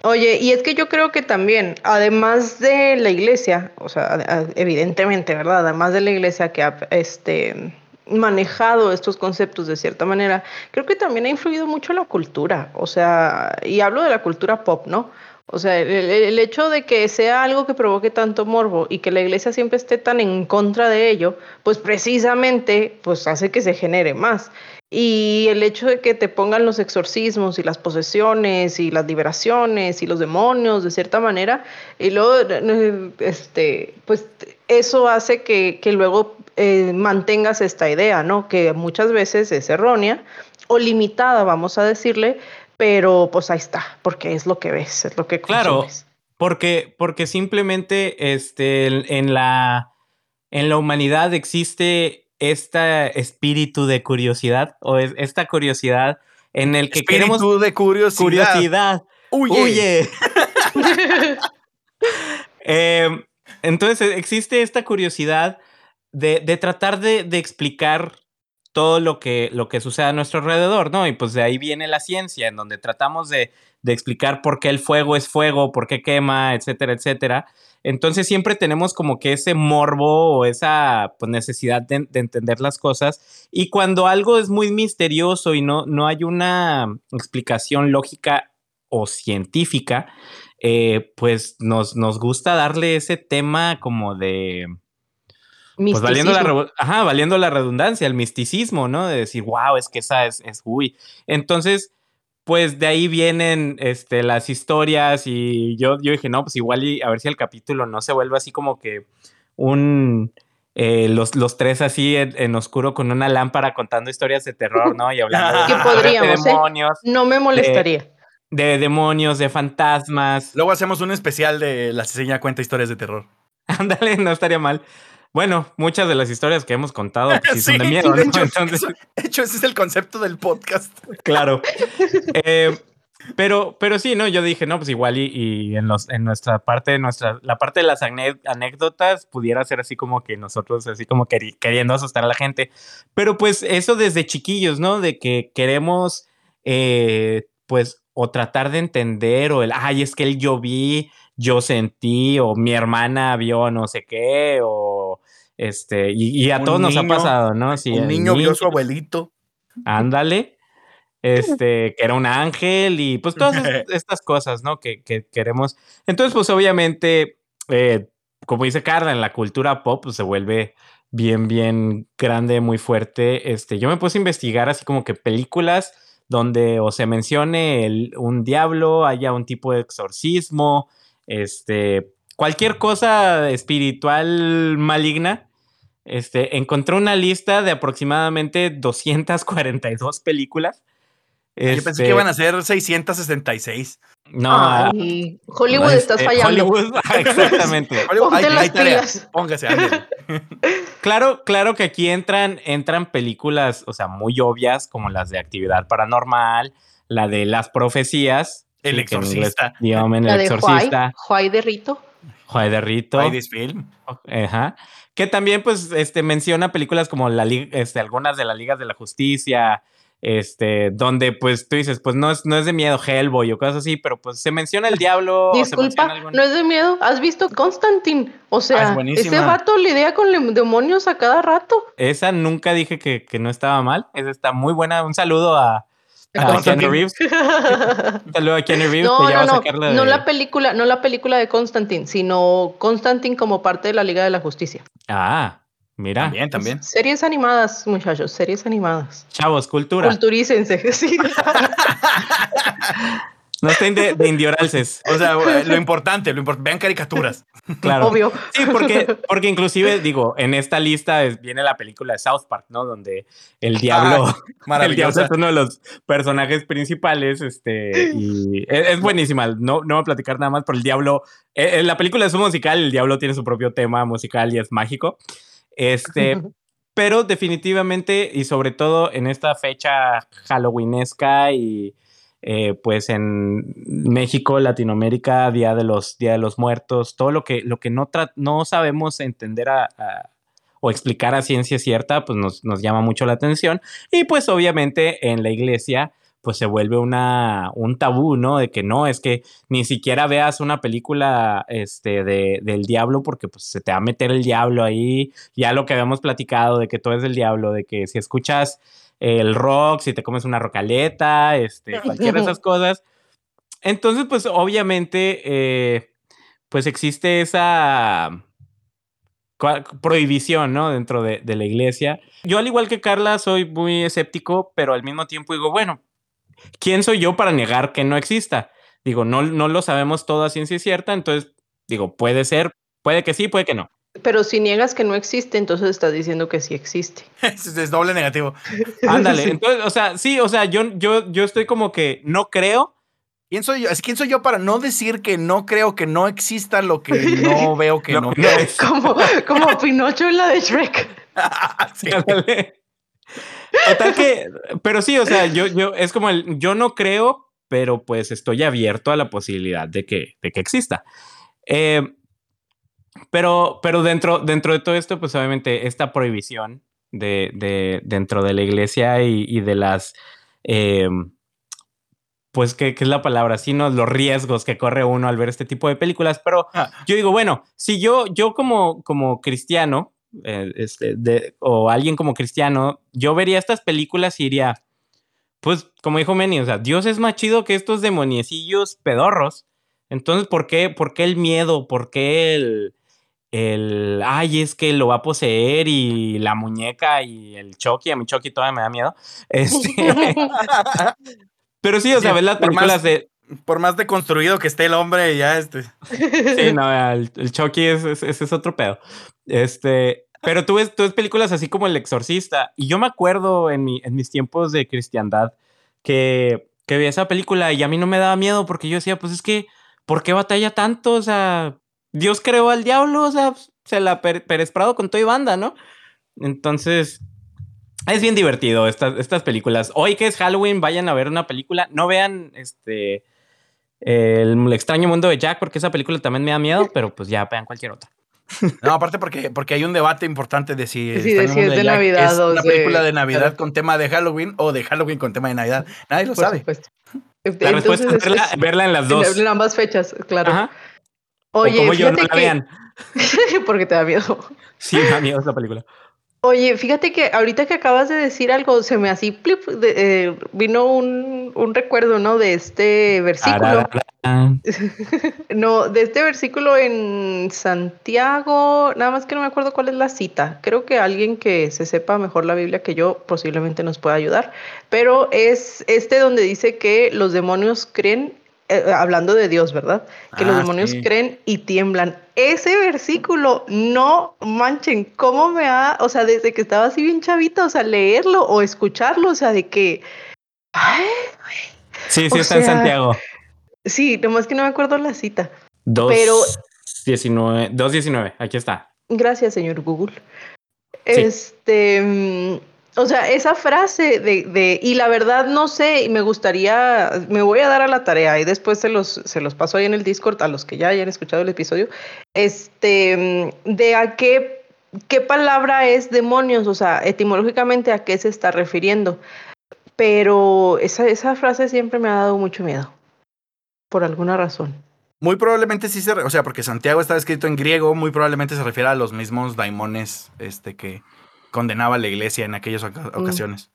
Oye, y es que yo creo que también, además de la iglesia, o sea, evidentemente, ¿verdad? Además de la iglesia que ha este, manejado estos conceptos de cierta manera, creo que también ha influido mucho la cultura, o sea, y hablo de la cultura pop, ¿no? O sea, el, el, hecho de que sea algo que provoque tanto morbo y que la iglesia siempre esté tan en contra de ello, pues precisamente pues hace que se genere más. Y el hecho de que te pongan los exorcismos y las posesiones y las liberaciones y los demonios de cierta manera, y luego, este, pues eso hace que, que luego eh, mantengas esta idea, ¿no? Que muchas veces es errónea o limitada, vamos a decirle, pero pues ahí está, porque es lo que ves, es lo que consumes. Claro, porque, porque simplemente este, en la en la humanidad existe este espíritu de curiosidad o es esta curiosidad en el que Espíritu queremos de curiosidad. curiosidad. Huye. Huye. Eh, entonces existe esta curiosidad de, de tratar de, de explicar todo lo que, lo que sucede a nuestro alrededor, ¿no? Y pues de ahí viene la ciencia, en donde tratamos de, de explicar por qué el fuego es fuego, por qué quema, etcétera, etcétera. Entonces siempre tenemos como que ese morbo o esa pues, necesidad de, de entender las cosas. Y cuando algo es muy misterioso y no, no hay una explicación lógica o científica, eh, pues nos, nos gusta darle ese tema como de... Pues valiendo la, ajá, valiendo la redundancia, el misticismo, ¿no? De decir, wow, es que esa es, es uy. Entonces, pues de ahí vienen este, las historias y yo, yo dije, no, pues igual y a ver si el capítulo no se vuelve así como que un... eh, los, los tres así en, en oscuro con una lámpara contando historias de terror, ¿no? Y hablando de, de ¿eh? demonios, No me molestaría. de demonios, de fantasmas. Luego hacemos un especial de la ciseña cuenta historias de terror. Ándale, no estaría mal. Bueno, muchas de las historias que hemos contado pues, sí, son de miedo, de hecho, Entonces, eso- de hecho, ese es el concepto del podcast. claro. Eh, pero, pero sí, ¿no? Yo dije, no, pues igual y, y en, los, en nuestra parte, nuestra, la parte de las anécdotas pudiera ser así como que nosotros, así como queri- queriendo asustar a la gente. Pero pues eso desde chiquillos, ¿no? De que queremos, eh, pues, o tratar de entender, o el, ay, es que el yo vi, yo sentí, o mi hermana vio no sé qué, o este, y, y a Un todos nos ha pasado, ¿no? Sí, Un el niño vio a su abuelito. Ándale. Este, que era un ángel y pues todas est- estas cosas, ¿no? Que, que queremos. Entonces, pues obviamente, eh, como dice Carla, en la cultura pop pues, se vuelve bien, bien grande, muy fuerte. Este, yo me puse a investigar así como que películas donde o se mencione el- un diablo, haya un tipo de exorcismo, este, cualquier cosa espiritual maligna. Este, encontré una lista de aproximadamente 242 películas. Yo pensé Este, que iban a ser 666. No, Ay, Hollywood, estás este, fallando. Hollywood, exactamente. Hollywood, Ponte ay, las hay tarea. Póngase. Claro, claro que aquí entran, entran películas, o sea, muy obvias, como las de actividad paranormal, la de las profecías. El sí, exorcista. La el de exorcista. Juay, Juay de Rito. Juay de Rito. Ay, this film. Ajá. Que también, pues, este, menciona películas como la este, algunas de las ligas de la justicia, este, donde, pues, tú dices, pues, no es, no es de miedo Hellboy o cosas así, pero, pues, se menciona el diablo. o se Disculpa, no es de miedo. ¿Has visto Constantine? O Ah, es sea, ese vato lidia con demonios a cada rato. Esa nunca dije que, que no estaba mal. Esa está muy buena. Un saludo a, a Constantine. Keanu Reeves. Saludo a Keanu Reeves. No, que ya va no, a no, la película, no la película de Constantine, sino Constantine como parte de la Liga de la Justicia. Ah, mira. También, también. Series animadas, muchachos, series animadas. Chavos, cultura. Culturícense, sí. No estén de, de indioralces. O sea, lo importante, lo import- vean caricaturas. Claro. Obvio. Sí, porque, porque inclusive, digo, en esta lista es- viene la película de South Park, ¿no? Donde el diablo, el diablo es uno de los personajes principales, este, y es, es buenísima. No, no voy a platicar nada más, pero el diablo, eh, eh, la película es un musical, el diablo tiene su propio tema musical y es mágico. Este, pero definitivamente, y sobre todo en esta fecha halloweenesca y eh, pues en México, Latinoamérica, Día de los, Día de los Muertos, todo lo que, lo que no, no sabemos entender a- o explicar a ciencia cierta, pues nos, nos llama mucho la atención. Y pues obviamente en la iglesia, pues se vuelve una, un tabú, ¿no? De que no, es que ni siquiera veas una película este, de, del diablo porque pues se te va a meter el diablo ahí. Ya lo que habíamos platicado de que todo es del diablo, de que si escuchas el rock, si te comes una rocaleta, este, cualquiera de esas cosas. Entonces, pues obviamente, eh, pues existe esa cua- prohibición, ¿no? Dentro de, de la iglesia. Yo, al igual que Carla, soy muy escéptico, pero al mismo tiempo digo, bueno, ¿quién soy yo para negar que no exista? Digo, no, no lo sabemos todo a ciencia cierta, entonces, digo, puede ser, puede que sí, puede que no. Pero si niegas que no existe, entonces estás diciendo que sí existe. es, es doble negativo. Ándale, Sí. entonces, o sea, sí, o sea, yo, yo, yo estoy como que no creo, ¿Quién soy yo? ¿Quién soy yo para no decir que no creo que no exista lo que no veo que no, no, es? Como, como Pinocho en la de Shrek. sí. Total que, pero sí, o sea, yo, yo, es como el, yo no creo, pero pues estoy abierto a la posibilidad de que, de que exista. Eh, pero, pero dentro, dentro de todo esto, pues obviamente esta prohibición de, de dentro de la iglesia y, y de las, eh, pues, ¿qué, es la palabra? Sino los riesgos que corre uno al ver este tipo de películas. Pero ah. yo digo, bueno, si yo, yo como, como cristiano, eh, este, de, o alguien como cristiano, yo vería estas películas y diría, pues, como dijo Manny, o sea, Dios es más chido que estos demoniecillos pedorros. Entonces, ¿por qué, por qué el miedo? ¿Por qué el, el, ay, es que lo va a poseer y la muñeca y el Chucky, a mi Chucky todavía me da miedo. Este, pero sí, o sea, ves las películas de... Por más deconstruido que esté el hombre, ya este... Sí, no, el, Chucky es, es, otro pedo. Este, pero tú ves, tú ves películas así como El Exorcista y yo me acuerdo en, mi, en mis tiempos de cristiandad que, que vi esa película y a mí no me daba miedo porque yo decía, pues es que, ¿por qué batalla tanto? O sea, Dios creó al diablo, o sea, se la per Pérez Prado con toda y banda, ¿no? Entonces, es bien divertido estas, estas películas. Hoy que es Halloween, vayan a ver una película. No vean este el, extraño mundo de Jack, porque esa película también me da miedo, pero pues ya vean cualquier otra. No, aparte porque, porque hay un debate importante de si, sí, de si es de, Navidad es una película de Navidad con tema de Halloween o de Halloween con tema de Navidad. Nadie lo sabe. La respuesta es verla, en las dos. En ambas fechas, claro. Oye, como yo no la vean. porque te da miedo. Sí, me da miedo esa película. Oye, fíjate que ahorita que acabas de decir algo, se me así eh, vino un, un, recuerdo, ¿no? De este versículo. no, de este versículo en Santiago, nada más que no me acuerdo cuál es la cita. Creo que alguien que se sepa mejor la Biblia que yo posiblemente nos pueda ayudar. Pero es este donde dice que los demonios creen eh, hablando de Dios, ¿verdad? Que los ah, demonios creen y tiemblan. Ese versículo, no manchen, ¿cómo me ha, o sea, desde que estaba así bien chavita, o sea, leerlo o escucharlo, o sea, de que... sí, sí, está en Santiago. Sí, nomás que no me acuerdo la cita. 2.19, 2.19, aquí está. Gracias, señor Google. Este, mm, o sea, esa frase de, de, y la verdad no sé, y me gustaría, me voy a dar a la tarea y después se los, se los paso ahí en el Discord a los que ya hayan escuchado el episodio, este, de a qué, qué palabra es demonios, o sea, etimológicamente a qué se está refiriendo. Pero esa, esa frase siempre me ha dado mucho miedo, por alguna razón. Muy probablemente sí se, o sea, porque Santiago está escrito en griego, muy probablemente se refiere a los mismos daimones, este, que, condenaba a la iglesia en aquellas mm. ocasiones.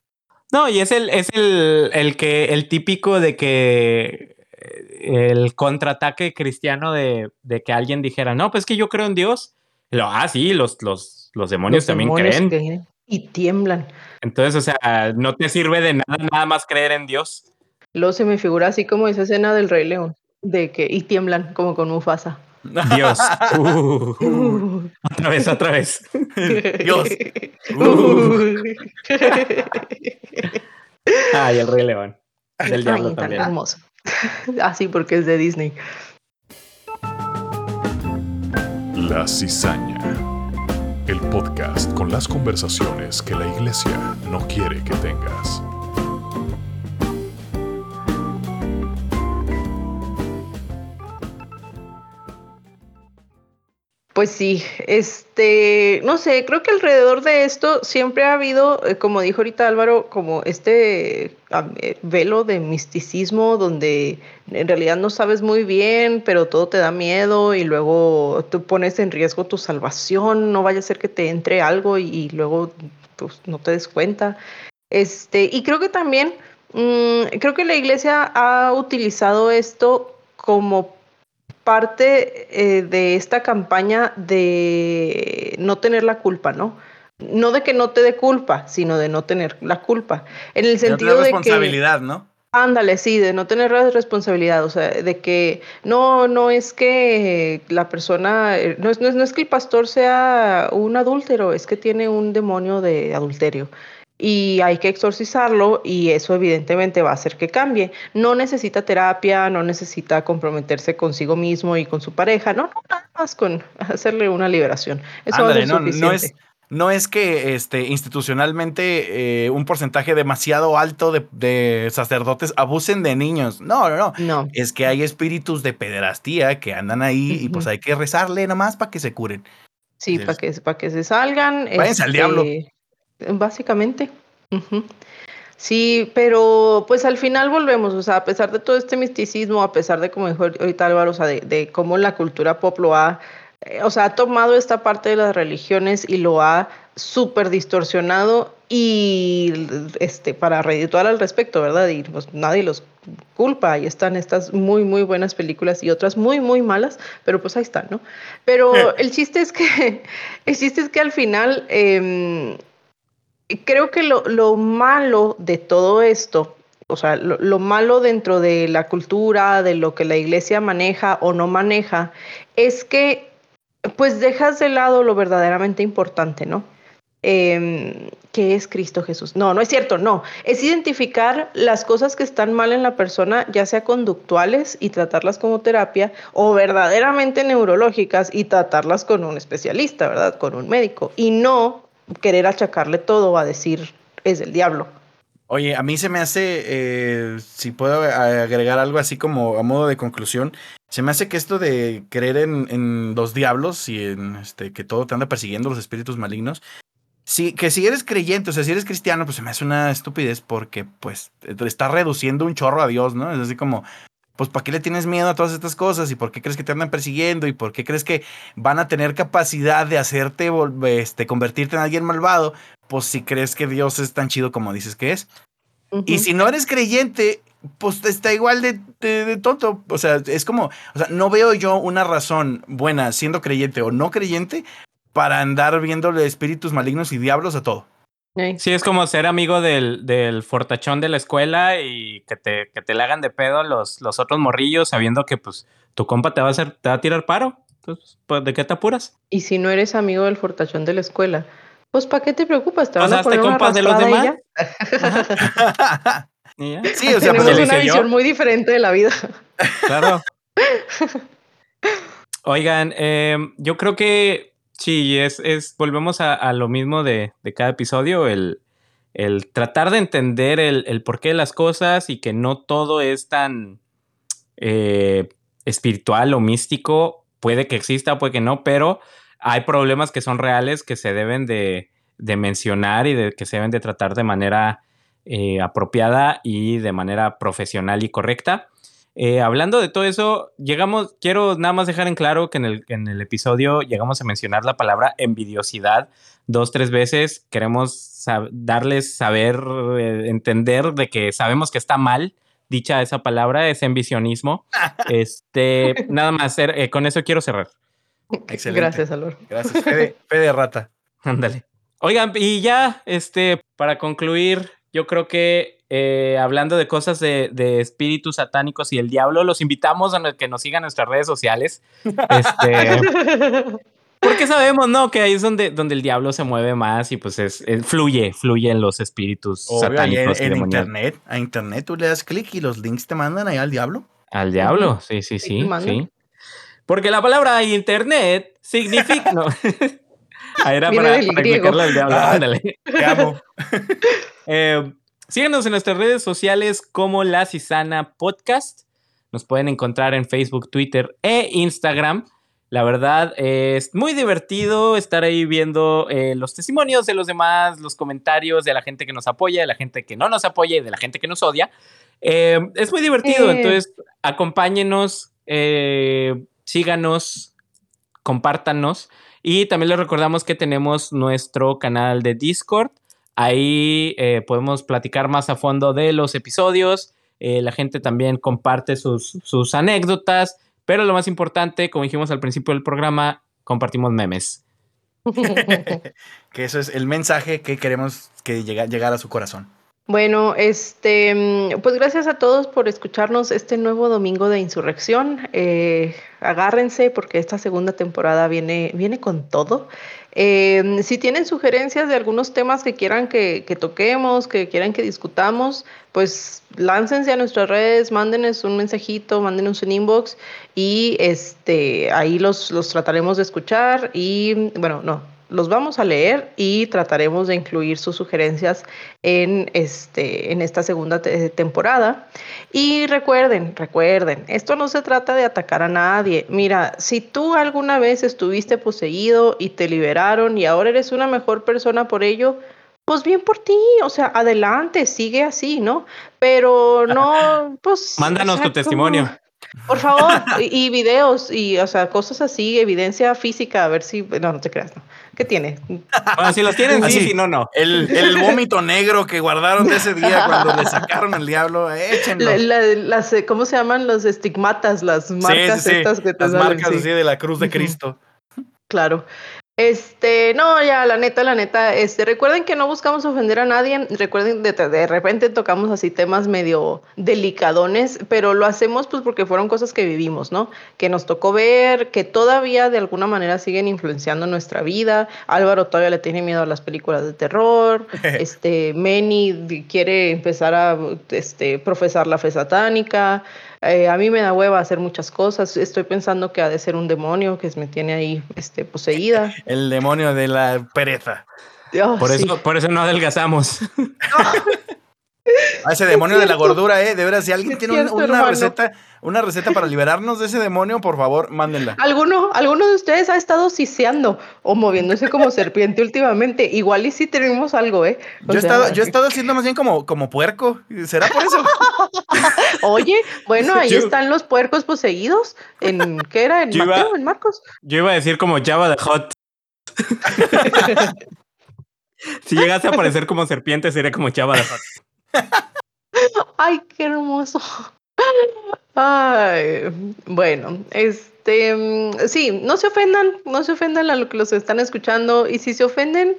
No, y es el, es el, el que, el típico de que eh, el contraataque cristiano de, de, que alguien dijera, no, pues que yo creo en Dios. Lo, ah, sí, los, los, los demonios también creen. Y tiemblan. Entonces, o sea, no te sirve de nada nada más creer en Dios. Luego se me figura así como esa escena del Rey León, de que y tiemblan como con Mufasa. Dios. Uh. Otra vez, otra vez. Dios. Ay, el Rey León. Del diablo también. hermoso. Así porque es de Disney. La cizaña. El podcast con las conversaciones que la iglesia no quiere que tengas. Pues sí, este, no sé, creo que alrededor de esto siempre ha habido, eh, como dijo ahorita Álvaro, como este eh, velo de misticismo donde en realidad no sabes muy bien, pero todo te da miedo y luego tú pones en riesgo tu salvación, no vaya a ser que te entre algo y, luego pues, no te des cuenta. Este, y creo que también, mm, creo que la iglesia ha utilizado esto como parte eh, de esta campaña de no tener la culpa, ¿no? No de que no te dé culpa, sino de no tener la culpa. En el sentido de, responsabilidad, ¿no? Ándale, sí, de no tener responsabilidad, o sea, de que no, no es que la persona, eh, no es, no es, no es que el pastor sea un adúltero, es que tiene un demonio de adulterio. Y hay que exorcizarlo y eso evidentemente va a hacer que cambie. No necesita terapia, no necesita comprometerse consigo mismo y con su pareja, no, no nada más con hacerle una liberación. Eso va a ser no, suficiente. no es, no es que este, institucionalmente eh, un porcentaje demasiado alto de, de sacerdotes abusen de niños. No, no, no. No. Es que hay espíritus de pederastía que andan ahí y pues hay que rezarle nomás para que se curen. Sí, para que, para que se salgan. Váyanse al diablo. Básicamente. Sí, pero pues al final volvemos, o sea, a pesar de todo este misticismo, a pesar de como dijo ahorita Álvaro, o sea, de, de cómo la cultura pop lo ha, eh, o sea, ha tomado esta parte de las religiones y lo ha súper distorsionado y este, para redituar al respecto, ¿verdad? Y pues nadie los culpa, ahí están estas muy, muy buenas películas y otras muy, muy malas, pero pues ahí están, ¿no? Pero el chiste es que, el chiste es que al final, em, creo que lo, lo malo de todo esto, o sea, lo, lo malo dentro de la cultura, de lo que la iglesia maneja o no maneja, es que pues dejas de lado lo verdaderamente importante, ¿no? Em, ¿Qué es Cristo Jesús? No, no es cierto, no. Es identificar las cosas que están mal en la persona, ya sea conductuales y tratarlas como terapia, o verdaderamente neurológicas y tratarlas con un especialista, ¿verdad? Con un médico. Y no querer achacarle todo a decir es del diablo. Oye, a mí se me hace, eh, si puedo agregar algo así como a modo de conclusión, se me hace que esto de creer en, en los diablos y en este que todo te anda persiguiendo los espíritus malignos, sí, que si eres creyente, o sea, si eres cristiano, pues se me hace una estupidez porque pues está reduciendo un chorro a Dios, ¿no? Es así como, pues ¿para qué le tienes miedo a todas estas cosas? ¿Y por qué crees que te andan persiguiendo? ¿Y por qué crees que van a tener capacidad de hacerte, este, convertirte en alguien malvado? Pues si crees que Dios es tan chido como dices que es. Y si no eres creyente, pues está igual de, de- de tonto. O sea, es como, o sea, no veo yo una razón buena siendo creyente o no creyente para andar viéndole espíritus malignos y diablos a todo. Sí, es como ser amigo del, del fortachón de la escuela y que te, que te le hagan de pedo los, los otros morrillos sabiendo que pues tu compa te va a hacer, te va a tirar paro. Entonces, pues, ¿de qué te apuras? Y si no eres amigo del fortachón de la escuela, pues ¿para qué te preocupas? Te van a poner una compas de los demás. ya. Y ya. sí, o sea, Tenemos pues, una yo. visión muy diferente de la vida. Claro. Oigan, eh, yo creo que sí, es, es volvemos a, lo mismo de, de cada episodio, el, el tratar de entender el, el porqué de las cosas y que no todo es tan eh, espiritual o místico. Puede que exista, puede que no, pero hay problemas que son reales que se deben de, de mencionar y de, que se deben de tratar de manera eh, apropiada y de manera profesional y correcta. Eh, hablando de todo eso, llegamos, quiero nada más dejar en claro que en el, en el episodio llegamos a mencionar la palabra envidiosidad dos, tres veces. Queremos sab- darles saber, eh, entender de que sabemos que está mal dicha esa palabra, es envisionismo. este, nada más, eh, con eso quiero cerrar. Excelente. Gracias, Alor. Gracias, Fede, Fede Rata. Ándale. Oigan, y ya, este, para concluir, yo creo que eh, hablando de cosas de, de espíritus satánicos y el diablo, los invitamos a que nos sigan en nuestras redes sociales. Este, porque sabemos, ¿no? Que ahí es donde, donde el diablo se mueve más y pues es, es- fluye, fluye en los espíritus Obvio, ahí en, satánicos y en internet, a internet tú le das clic y los links te mandan ahí al diablo. Al diablo, sí, sí, sí, sí. Porque la palabra internet significa. no. Ahí era Viene para, para al diablo. Ah. Ándale. Te amo. Eh, síganos en nuestras redes sociales como La Cisana Podcast. Nos pueden encontrar en Facebook, Twitter e Instagram. La verdad es muy divertido estar ahí viendo eh, los testimonios de los demás, los comentarios de la gente que nos apoya, de la gente que no nos apoya y de la gente que nos odia. Eh, es muy divertido, Eh. entonces acompáñenos, eh, síganos, compártanos. Y también les recordamos que tenemos nuestro canal de Discord. Ahí eh, podemos platicar más a fondo de los episodios. Eh, la gente también comparte sus, sus anécdotas. Pero lo más importante, como dijimos al principio del programa, compartimos memes. que eso es el mensaje que queremos que llega, llegar a su corazón. Bueno, este, mm, pues gracias a todos por escucharnos este nuevo domingo de insurrección. Eh, agárrense porque esta segunda temporada viene, viene con todo. Eh, si tienen sugerencias de algunos temas que quieran que, toquemos, que quieran que discutamos, pues láncense a nuestras redes, mándenos un mensajito, mándenos un inbox y este, ahí los, los trataremos de escuchar y bueno, no, los vamos a leer y trataremos de incluir sus sugerencias en, este, en esta segunda temporada. Y recuerden, recuerden, esto no se trata de atacar a nadie. Mira, si tú alguna vez estuviste poseído y te liberaron y ahora eres una mejor persona por ello, pues bien por ti, o sea, adelante, sigue así, ¿no? Pero no, pues... Mándanos tu testimonio. Por favor, y, videos, y, o sea, cosas así, evidencia física, a ver si. No, no te creas, ¿no? ¿Qué tiene? Bueno, si los tienen, sí, si no, no. El, el, vómito negro que guardaron de ese día cuando le sacaron el diablo, échenlo. las, ¿Cómo se llaman? Los estigmatas, las marcas estas que te Las marcas así de la cruz de Cristo. Claro. Este, no, ya, la neta, la neta, este, recuerden que no buscamos ofender a nadie, recuerden, de, de repente tocamos así temas medio delicadones, pero lo hacemos pues porque fueron cosas que vivimos, ¿no? Que nos tocó ver, que todavía de alguna manera siguen influenciando nuestra vida. Álvaro todavía le tiene miedo a las películas de terror, este, Manny quiere empezar a, este, profesar la fe satánica, eh, a mí me da hueva hacer muchas cosas. Estoy pensando que ha de ser un demonio que me tiene ahí este, poseída. El demonio de la pereza. por, eso, por eso no adelgazamos. A ese demonio de la gordura, eh. De veras, si alguien tiene una receta, una receta para liberarnos de ese demonio, por favor, mándenla. ¿Alguno, alguno de ustedes ha estado siseando o moviéndose como serpiente últimamente? Igual y sí tenemos algo, eh. yo, he estado, yo he estado haciendo más bien como, como puerco. ¿Será por eso? Oye, bueno, ahí están los puercos poseídos. ¿En qué era? ¿En Mateo? ¿En Marcos? Yo iba a decir como Java de Hot. si llegase a aparecer como serpiente, sería como Java de Hot. Ay, qué hermoso. Ay, bueno, este, mm, sí, no se ofendan, no se ofendan a lo que los están escuchando y si se ofenden,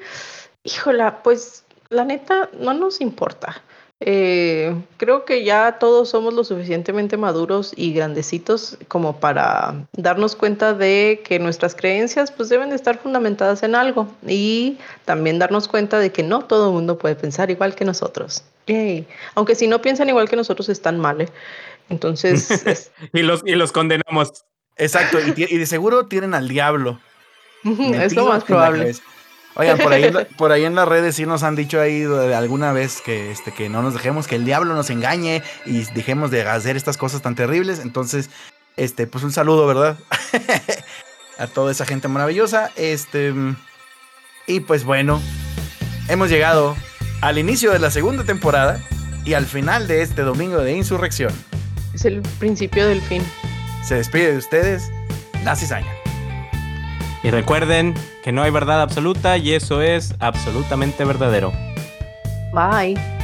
híjola, pues la neta no nos importa. Eh, creo que ya todos somos lo suficientemente maduros y grandecitos como para darnos cuenta de que nuestras creencias pues deben de estar fundamentadas en algo y también darnos cuenta de que no todo el mundo puede pensar igual que nosotros. Aunque si no piensan igual que nosotros están mal. ¿eh? Entonces... y, los, y los condenamos. Exacto, y, y de seguro tienen al diablo. es lo más probable. Oigan, por ahí, por ahí en las redes sí nos han dicho ahí alguna vez que, este, que no nos dejemos, que el diablo nos engañe y dejemos de hacer estas cosas tan terribles. Entonces, este, pues un saludo, ¿verdad? a toda esa gente maravillosa. Este, y pues bueno, hemos llegado al inicio de la segunda temporada y al final de este domingo de insurrección. Es el principio del fin. Se despide de ustedes, la cizaña. Y recuerden que no hay verdad absoluta y eso es absolutamente verdadero. Bye.